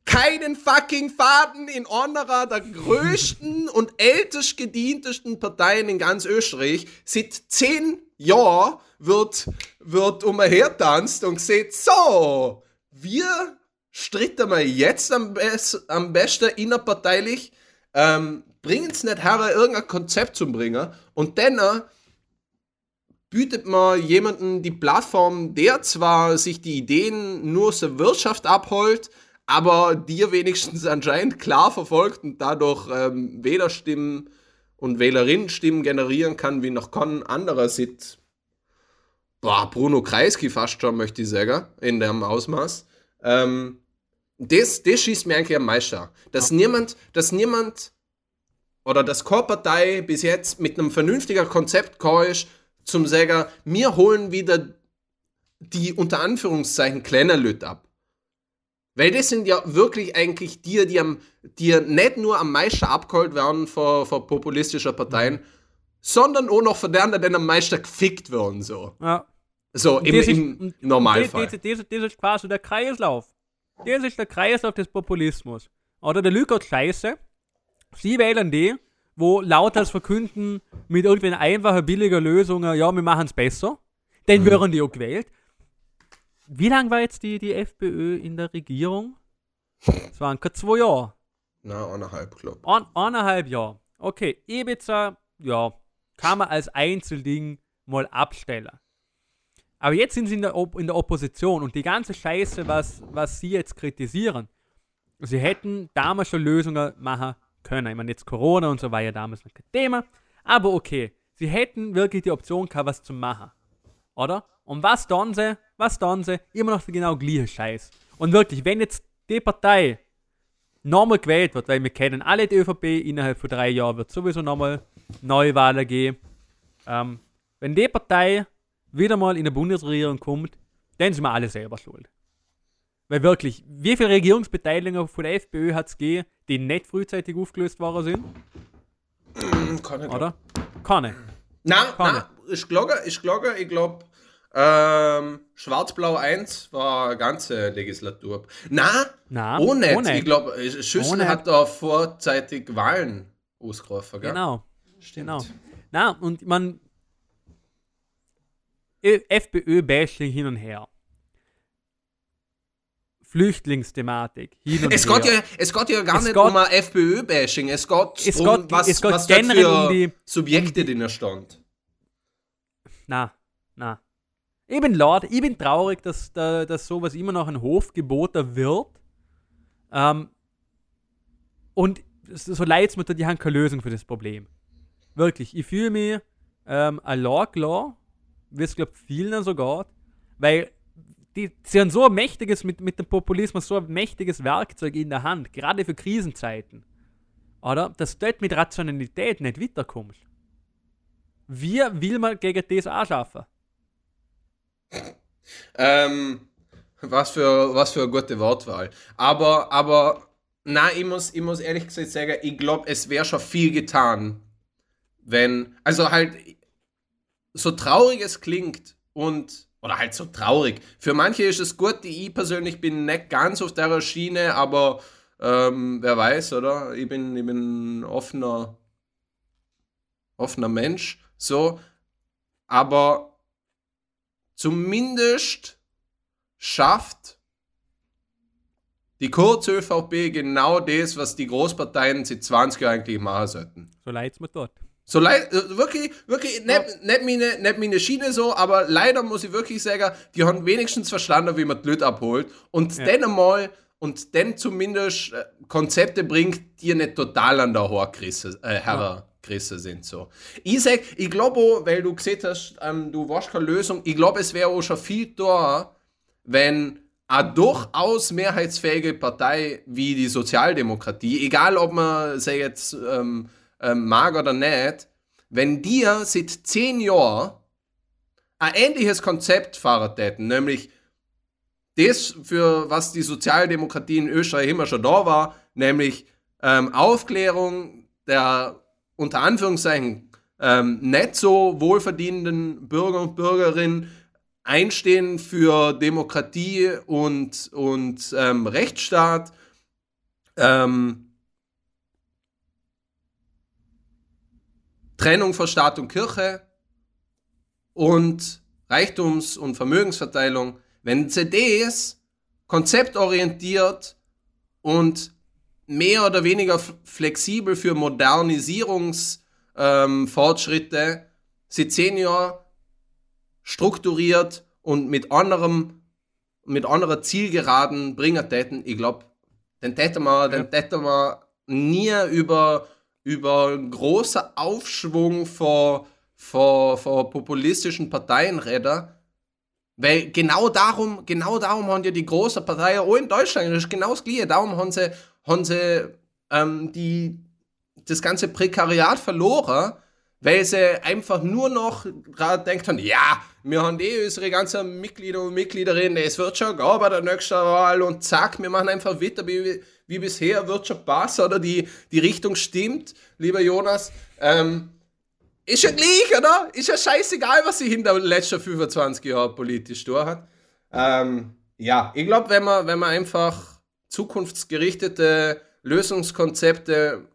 keinen fucking Faden in einer der größten und ältest gedientesten Parteien in ganz Österreich. Seit zehn Jahren wird, wird umhertanzt und gesagt, so, wir stritten wir jetzt am, best, am besten innerparteilich, ähm, bringen es nicht her, irgendein Konzept zu bringen und dann äh, bietet man jemanden die Plattform, der zwar sich die Ideen nur aus der Wirtschaft abholt, aber dir wenigstens anscheinend klar verfolgt und dadurch ähm, Wählerstimmen und Wählerinnenstimmen generieren kann, wie noch kein anderer sieht. Boah, Bruno Kreisky fast schon, möchte ich sagen, in dem Ausmaß. Ähm, das, das schießt mir eigentlich am meisten. Dass ja. niemand, dass niemand oder das Chorpartei bis jetzt mit einem vernünftigen Konzept ist, zum sagen, wir holen wieder die unter Anführungszeichen kleinen Leute ab. Weil das sind ja wirklich eigentlich die, die, am, die nicht nur am meisten abgeholt werden von, von populistischen Parteien, sondern auch noch von denen, die am meisten gefickt werden. So, ja. so im, ist, im, Normalfall. Das, das, das, ist quasi der Kreislauf. Das ist der Kreislauf des Populismus. Oder der Lüge Scheiße. Sie wählen die, wo lauter verkünden mit irgendwie einfachen, billiger Lösungen, ja, wir machen es besser. Dann mhm. werden die auch gewählt. Wie lange war jetzt die, die FPÖ in der Regierung? Es waren keine zwei Jahre. Na, eineinhalb, glaube ich. Ein, eineinhalb Jahre. Okay, Ibiza, ja, kann man als Einzelding mal abstellen. Aber jetzt sind sie in der, Op in der Opposition und die ganze Scheiße, was, was sie jetzt kritisieren, sie hätten damals schon Lösungen machen können. Ich meine, jetzt Corona und so war ja damals noch kein Thema. Aber okay, sie hätten wirklich die Option gehabt, was zu machen. Oder? Und was tun sie? Was tun sie? Immer noch genau gleiche Scheiß. Und wirklich, wenn jetzt die Partei nochmal gewählt wird, weil wir kennen alle die ÖVP, innerhalb von drei Jahren wird sowieso nochmal Neuwahlen geben. Ähm, wenn die Partei wieder mal in der Bundesregierung kommt, dann sind wir alle selber schuld. Weil wirklich, wie viele Regierungsbeteiligungen von der FPÖ hat es gegeben, die nicht frühzeitig aufgelöst worden sind? Keine. Oder? Keine. Nein, nein, ich glaube, ich glaube, ich glaube, ähm, Schwarz-Blau 1 war eine ganze Legislatur. Na, Na ohne. ohne. Ich glaube, Schüssel ohne. hat da vorzeitig Wahlen ausgerufen. Gell? Genau. Stimmt. Genau. Na, und man. FPÖ-Bashing hin und her. Flüchtlingsthematik hin und es her. Geht ja, es geht ja gar es nicht um ein FPÖ-Bashing. Es geht es um, geht, was, es geht was generell um die Subjekte, um die, die stand. Na, na. Ich bin laut, ich bin traurig, dass, da, dass sowas immer noch ein Hof geboten wird. Ähm, und so leid es mir tut, die haben keine Lösung für das Problem. Wirklich, ich fühle mich ähm, allein klar, wie es glaube vielen sogar, weil die, sie haben so ein mächtiges, mit, mit dem Populismus, so ein mächtiges Werkzeug in der Hand, gerade für Krisenzeiten. Oder? Dass du dort mit Rationalität nicht weiterkommst. Wie will man gegen das auch schaffen? Ähm, was für, was für eine gute Wortwahl. Aber, aber, nein, ich muss, ich muss ehrlich gesagt sagen, ich glaube, es wäre schon viel getan, wenn, also halt, so traurig es klingt und, oder halt so traurig. Für manche ist es gut, ich persönlich bin nicht ganz auf der Schiene, aber ähm, wer weiß, oder? Ich bin, ich bin offener, offener Mensch, so. Aber zumindest schafft die Kurz-ÖVP genau das, was die Großparteien seit 20 Jahren eigentlich machen sollten. So leid es mir dort. So leid, äh, wirklich, wirklich, nicht, nicht, meine, nicht meine Schiene so, aber leider muss ich wirklich sagen, die haben wenigstens verstanden, wie man die Leute abholt und ja. dann einmal und dann zumindest äh, Konzepte bringt, die nicht total an der Horkrisse, äh, Herr, gerissen sind. So. Ich sag, ich glaube, weil du gesehen hast, ähm, du warst keine Lösung, ich glaube, es wäre auch schon viel da, wenn eine durchaus mehrheitsfähige Partei wie die Sozialdemokratie, egal ob man sie jetzt ähm, ähm, mag oder nicht, wenn die seit zehn Jahren ein ähnliches Konzept fahren täten, nämlich das, für was die Sozialdemokratie in Österreich immer schon da war, nämlich ähm, Aufklärung der unter Anführungszeichen ähm, nicht so wohlverdienenden Bürger und Bürgerinnen einstehen für Demokratie und, und ähm, Rechtsstaat. Ähm, Trennung von Staat und Kirche und Reichtums- und Vermögensverteilung, wenn CDs konzeptorientiert und mehr oder weniger flexibel für Modernisierungsfortschritte ähm, Jahren strukturiert und mit anderem mit anderer Zielgeraden bringen täten, ich glaube, den täten wir, ja. den täten wir nie über, über großer Aufschwung vor, vor, vor populistischen Parteien reden, weil genau darum, genau darum haben ja die großen Parteien auch in Deutschland, das ist genau das Gleiche, darum haben sie, haben sie ähm, die, das ganze Prekariat verloren, weil sie einfach nur noch gerade denkt haben, ja, wir haben eh unsere ganzen Mitglieder und Mitgliederinnen, es wird schon gehen bei der nächsten Wahl und zack, wir machen einfach weiter wie, wie bisher, wird schon passen oder die, die Richtung stimmt, lieber Jonas. Ähm, ist ja gleich, oder? Ist ja scheißegal, was sie in den letzten 25 Jahren politisch durch hat. Ähm, ja, ich glaube, wenn man, wenn man einfach zukunftsgerichtete Lösungskonzepte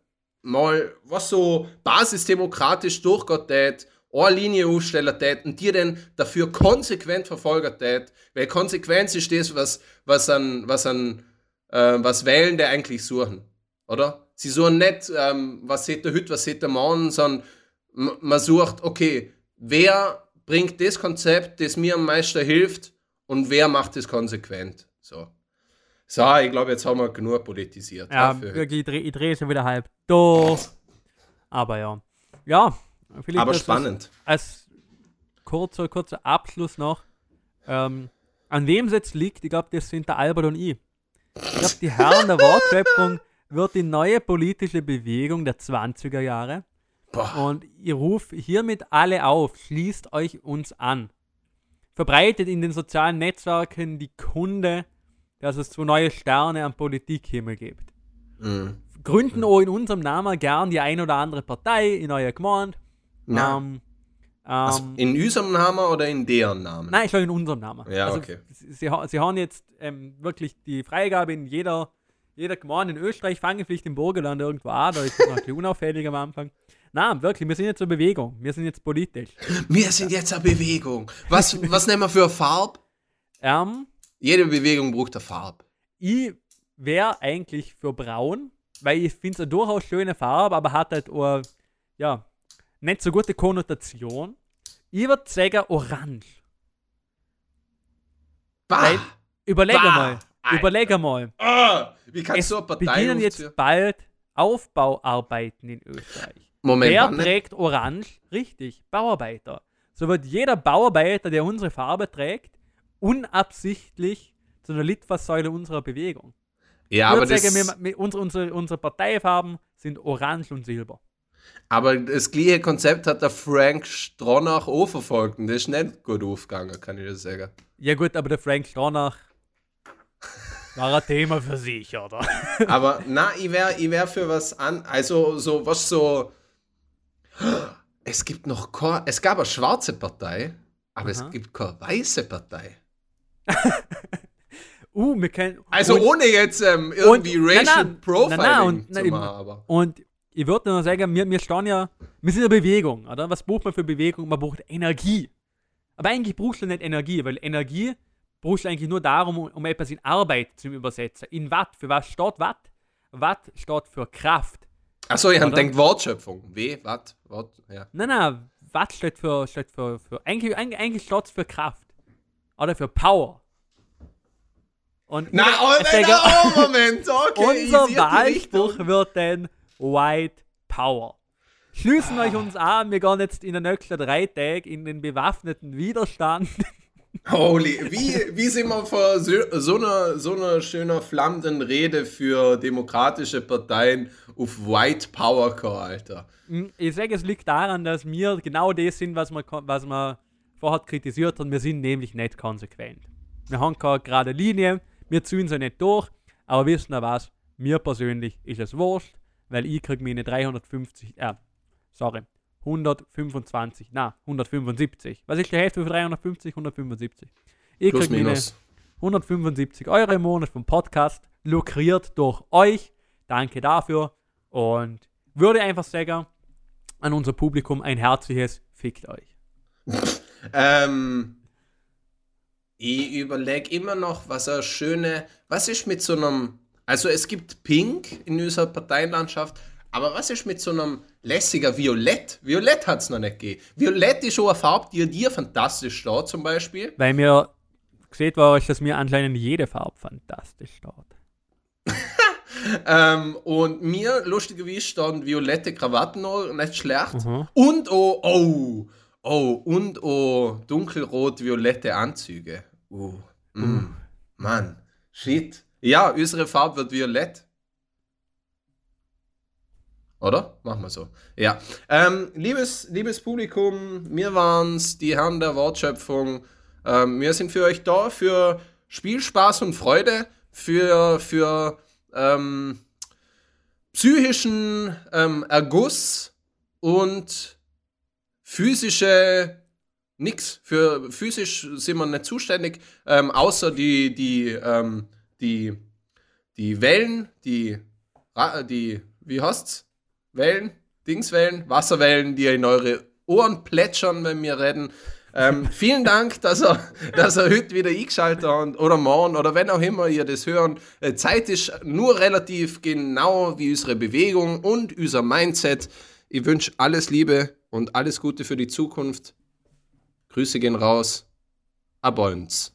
mal, was so basisdemokratisch durchgeht, eine Linie aufstellen tät und die dann dafür konsequent verfolgen tät, weil Konsequenz ist das, was, was an, was an, äh, was Wählende eigentlich suchen, oder? Sie suchen nicht, ähm, was sieht der heute, was sieht der morgen, sondern man sucht, okay, wer bringt das Konzept, das mir am meisten hilft und wer macht es konsequent. So. So, ich glaube, jetzt haben wir genug politisiert. Ja, ja wirklich, ich drehe dreh schon wieder halb durch. Aber ja. Ja, Aber spannend. Als kurzer, kurzer Abschluss noch. Ähm, an wem es jetzt liegt, ich glaube, das sind der Albert und ich. Ich glaube, die Herren der Wortschöpfung wird die neue politische Bewegung der 20er Jahre. Boah. Und ich rufe hiermit alle auf, schließt euch uns an. Verbreitet in den sozialen Netzwerken die Kunde, dass es zwei neue Sterne am Politikhimmel gibt. Mhm. Gründen auch in unserem Namen gern die ein oder andere Partei in eurer Gemeinde. Ähm, also in unserem Namen oder in deren Namen? Nein, schon in unserem Namen. Ja, also, okay. Sie, sie haben jetzt ähm, wirklich die Freigabe in jeder, jeder Gemeinde in Österreich, fangen vielleicht im Burgenland irgendwo an, da ist es noch ein bisschen unauffällig am Anfang. Nein, wirklich, wir sind jetzt eine Bewegung. Wir sind jetzt politisch. Wir sind jetzt eine Bewegung. Was, was nehmen wir für eine Farbe? Ähm, Jede Bewegung braucht eine Farbe. Ich wäre eigentlich für braun, weil ich finde es eine durchaus schöne Farbe, aber hat halt auch, ja, nicht so gute Konnotation. Ich würde sagen orange. Bah, Weil, überleg bah, mal. Überleg mal. Oh, wie kannst es du eine Partei beginnen jetzt bald Aufbauarbeiten in Österreich. Moment, Wer trägt orange? Richtig, Bauarbeiter. So wird jeder Bauarbeiter, der unsere Farbe trägt, unabsichtlich zu einer Litfaßsäule unserer Bewegung. Ja, ich aber das... wir, unsere, unsere, unsere Parteifarben sind orange und silber. Aber das gleiche Konzept hat der Frank Stronach auch verfolgt und das ist nicht gut aufgegangen, kann ich dir sagen. Ja gut, aber der Frank Stronach war ein Thema für sich, oder? aber na, ich wäre ich wär für was an, also so was so. Es gibt noch keine, es gab eine schwarze Partei, aber Aha. es gibt keine weiße Partei. Uh, wir können. Also und, ohne jetzt ähm, irgendwie und, Racial na, na, Profiling na, und, zu machen, aber. Und ich würde nur sagen, wir, wir stehen ja, wir sind eine Bewegung, oder? Was braucht man für Bewegung? Man braucht Energie. Aber eigentlich brauchst du nicht Energie, weil Energie brauchst du eigentlich nur darum, um etwas in Arbeit zu übersetzen. In Watt. Für was steht Watt? Watt steht für Kraft. Achso, ihr denkt Wortschöpfung. W, Watt, Wort, ja. Nein, nein, Watt steht für, steht für, für eigentlich, eigentlich steht es für Kraft. Oder für Power. Und Na, oh, oh, Moment, okay. unser Wahlspruch wird dann White Power. Schließen ah. euch uns an, wir gehen jetzt in den nächsten drei Tagen in den bewaffneten Widerstand. Holy, wie, wie sind wir vor so, so einer so einer schöner flammenden Rede für demokratische Parteien auf White Power gekommen, Alter? Hm, ich sage, es liegt daran, dass wir genau das sind, was wir, was wir vorher kritisiert haben. Wir sind nämlich nicht konsequent. Wir haben keine gerade Linie, wir ziehen sie nicht durch, aber wissen ihr was? Mir persönlich ist es wurscht weil ich kriege meine 350, äh, sorry, 125, na, 175. Was ist die Hälfte für 350? 175. Ich kriege meine 175 Euro im Monat vom Podcast, lukriert durch euch. Danke dafür und würde einfach sagen, an unser Publikum ein herzliches Fickt euch. ähm, ich überlege immer noch, was eine schöne, was ist mit so einem also es gibt Pink in unserer Parteienlandschaft, aber was ist mit so einem lässiger Violett? Violett hat es noch nicht gegeben. Violett ist schon eine Farbe, die dir fantastisch steht, zum Beispiel. Weil mir gesehen war, dass mir anscheinend jede Farbe fantastisch steht. ähm, und mir, lustigerweise, standen violette Krawatten noch nicht schlecht. Mhm. Und oh, oh, oh, und oh, dunkelrot-violette Anzüge. Uh, mm. Mann, shit. Ja, unsere Farbe wird violett. Oder? Machen wir so. Ja. Ähm, liebes, liebes Publikum, wir waren's, die Herren der Wortschöpfung. Ähm, wir sind für euch da, für Spielspaß und Freude, für, für ähm, psychischen ähm, Erguss und physische nix. Für physisch sind wir nicht zuständig, ähm, außer die, die ähm, die, die Wellen, die, die, wie heißt's? Wellen, Dingswellen, Wasserwellen, die in eure Ohren plätschern, wenn wir reden. Ähm, vielen Dank, dass er, dass er heute wieder eingeschaltet hat oder morgen oder wenn auch immer ihr das hören. Äh, Zeit ist nur relativ genau wie unsere Bewegung und unser Mindset. Ich wünsche alles Liebe und alles Gute für die Zukunft. Grüße gehen raus. Ab uns.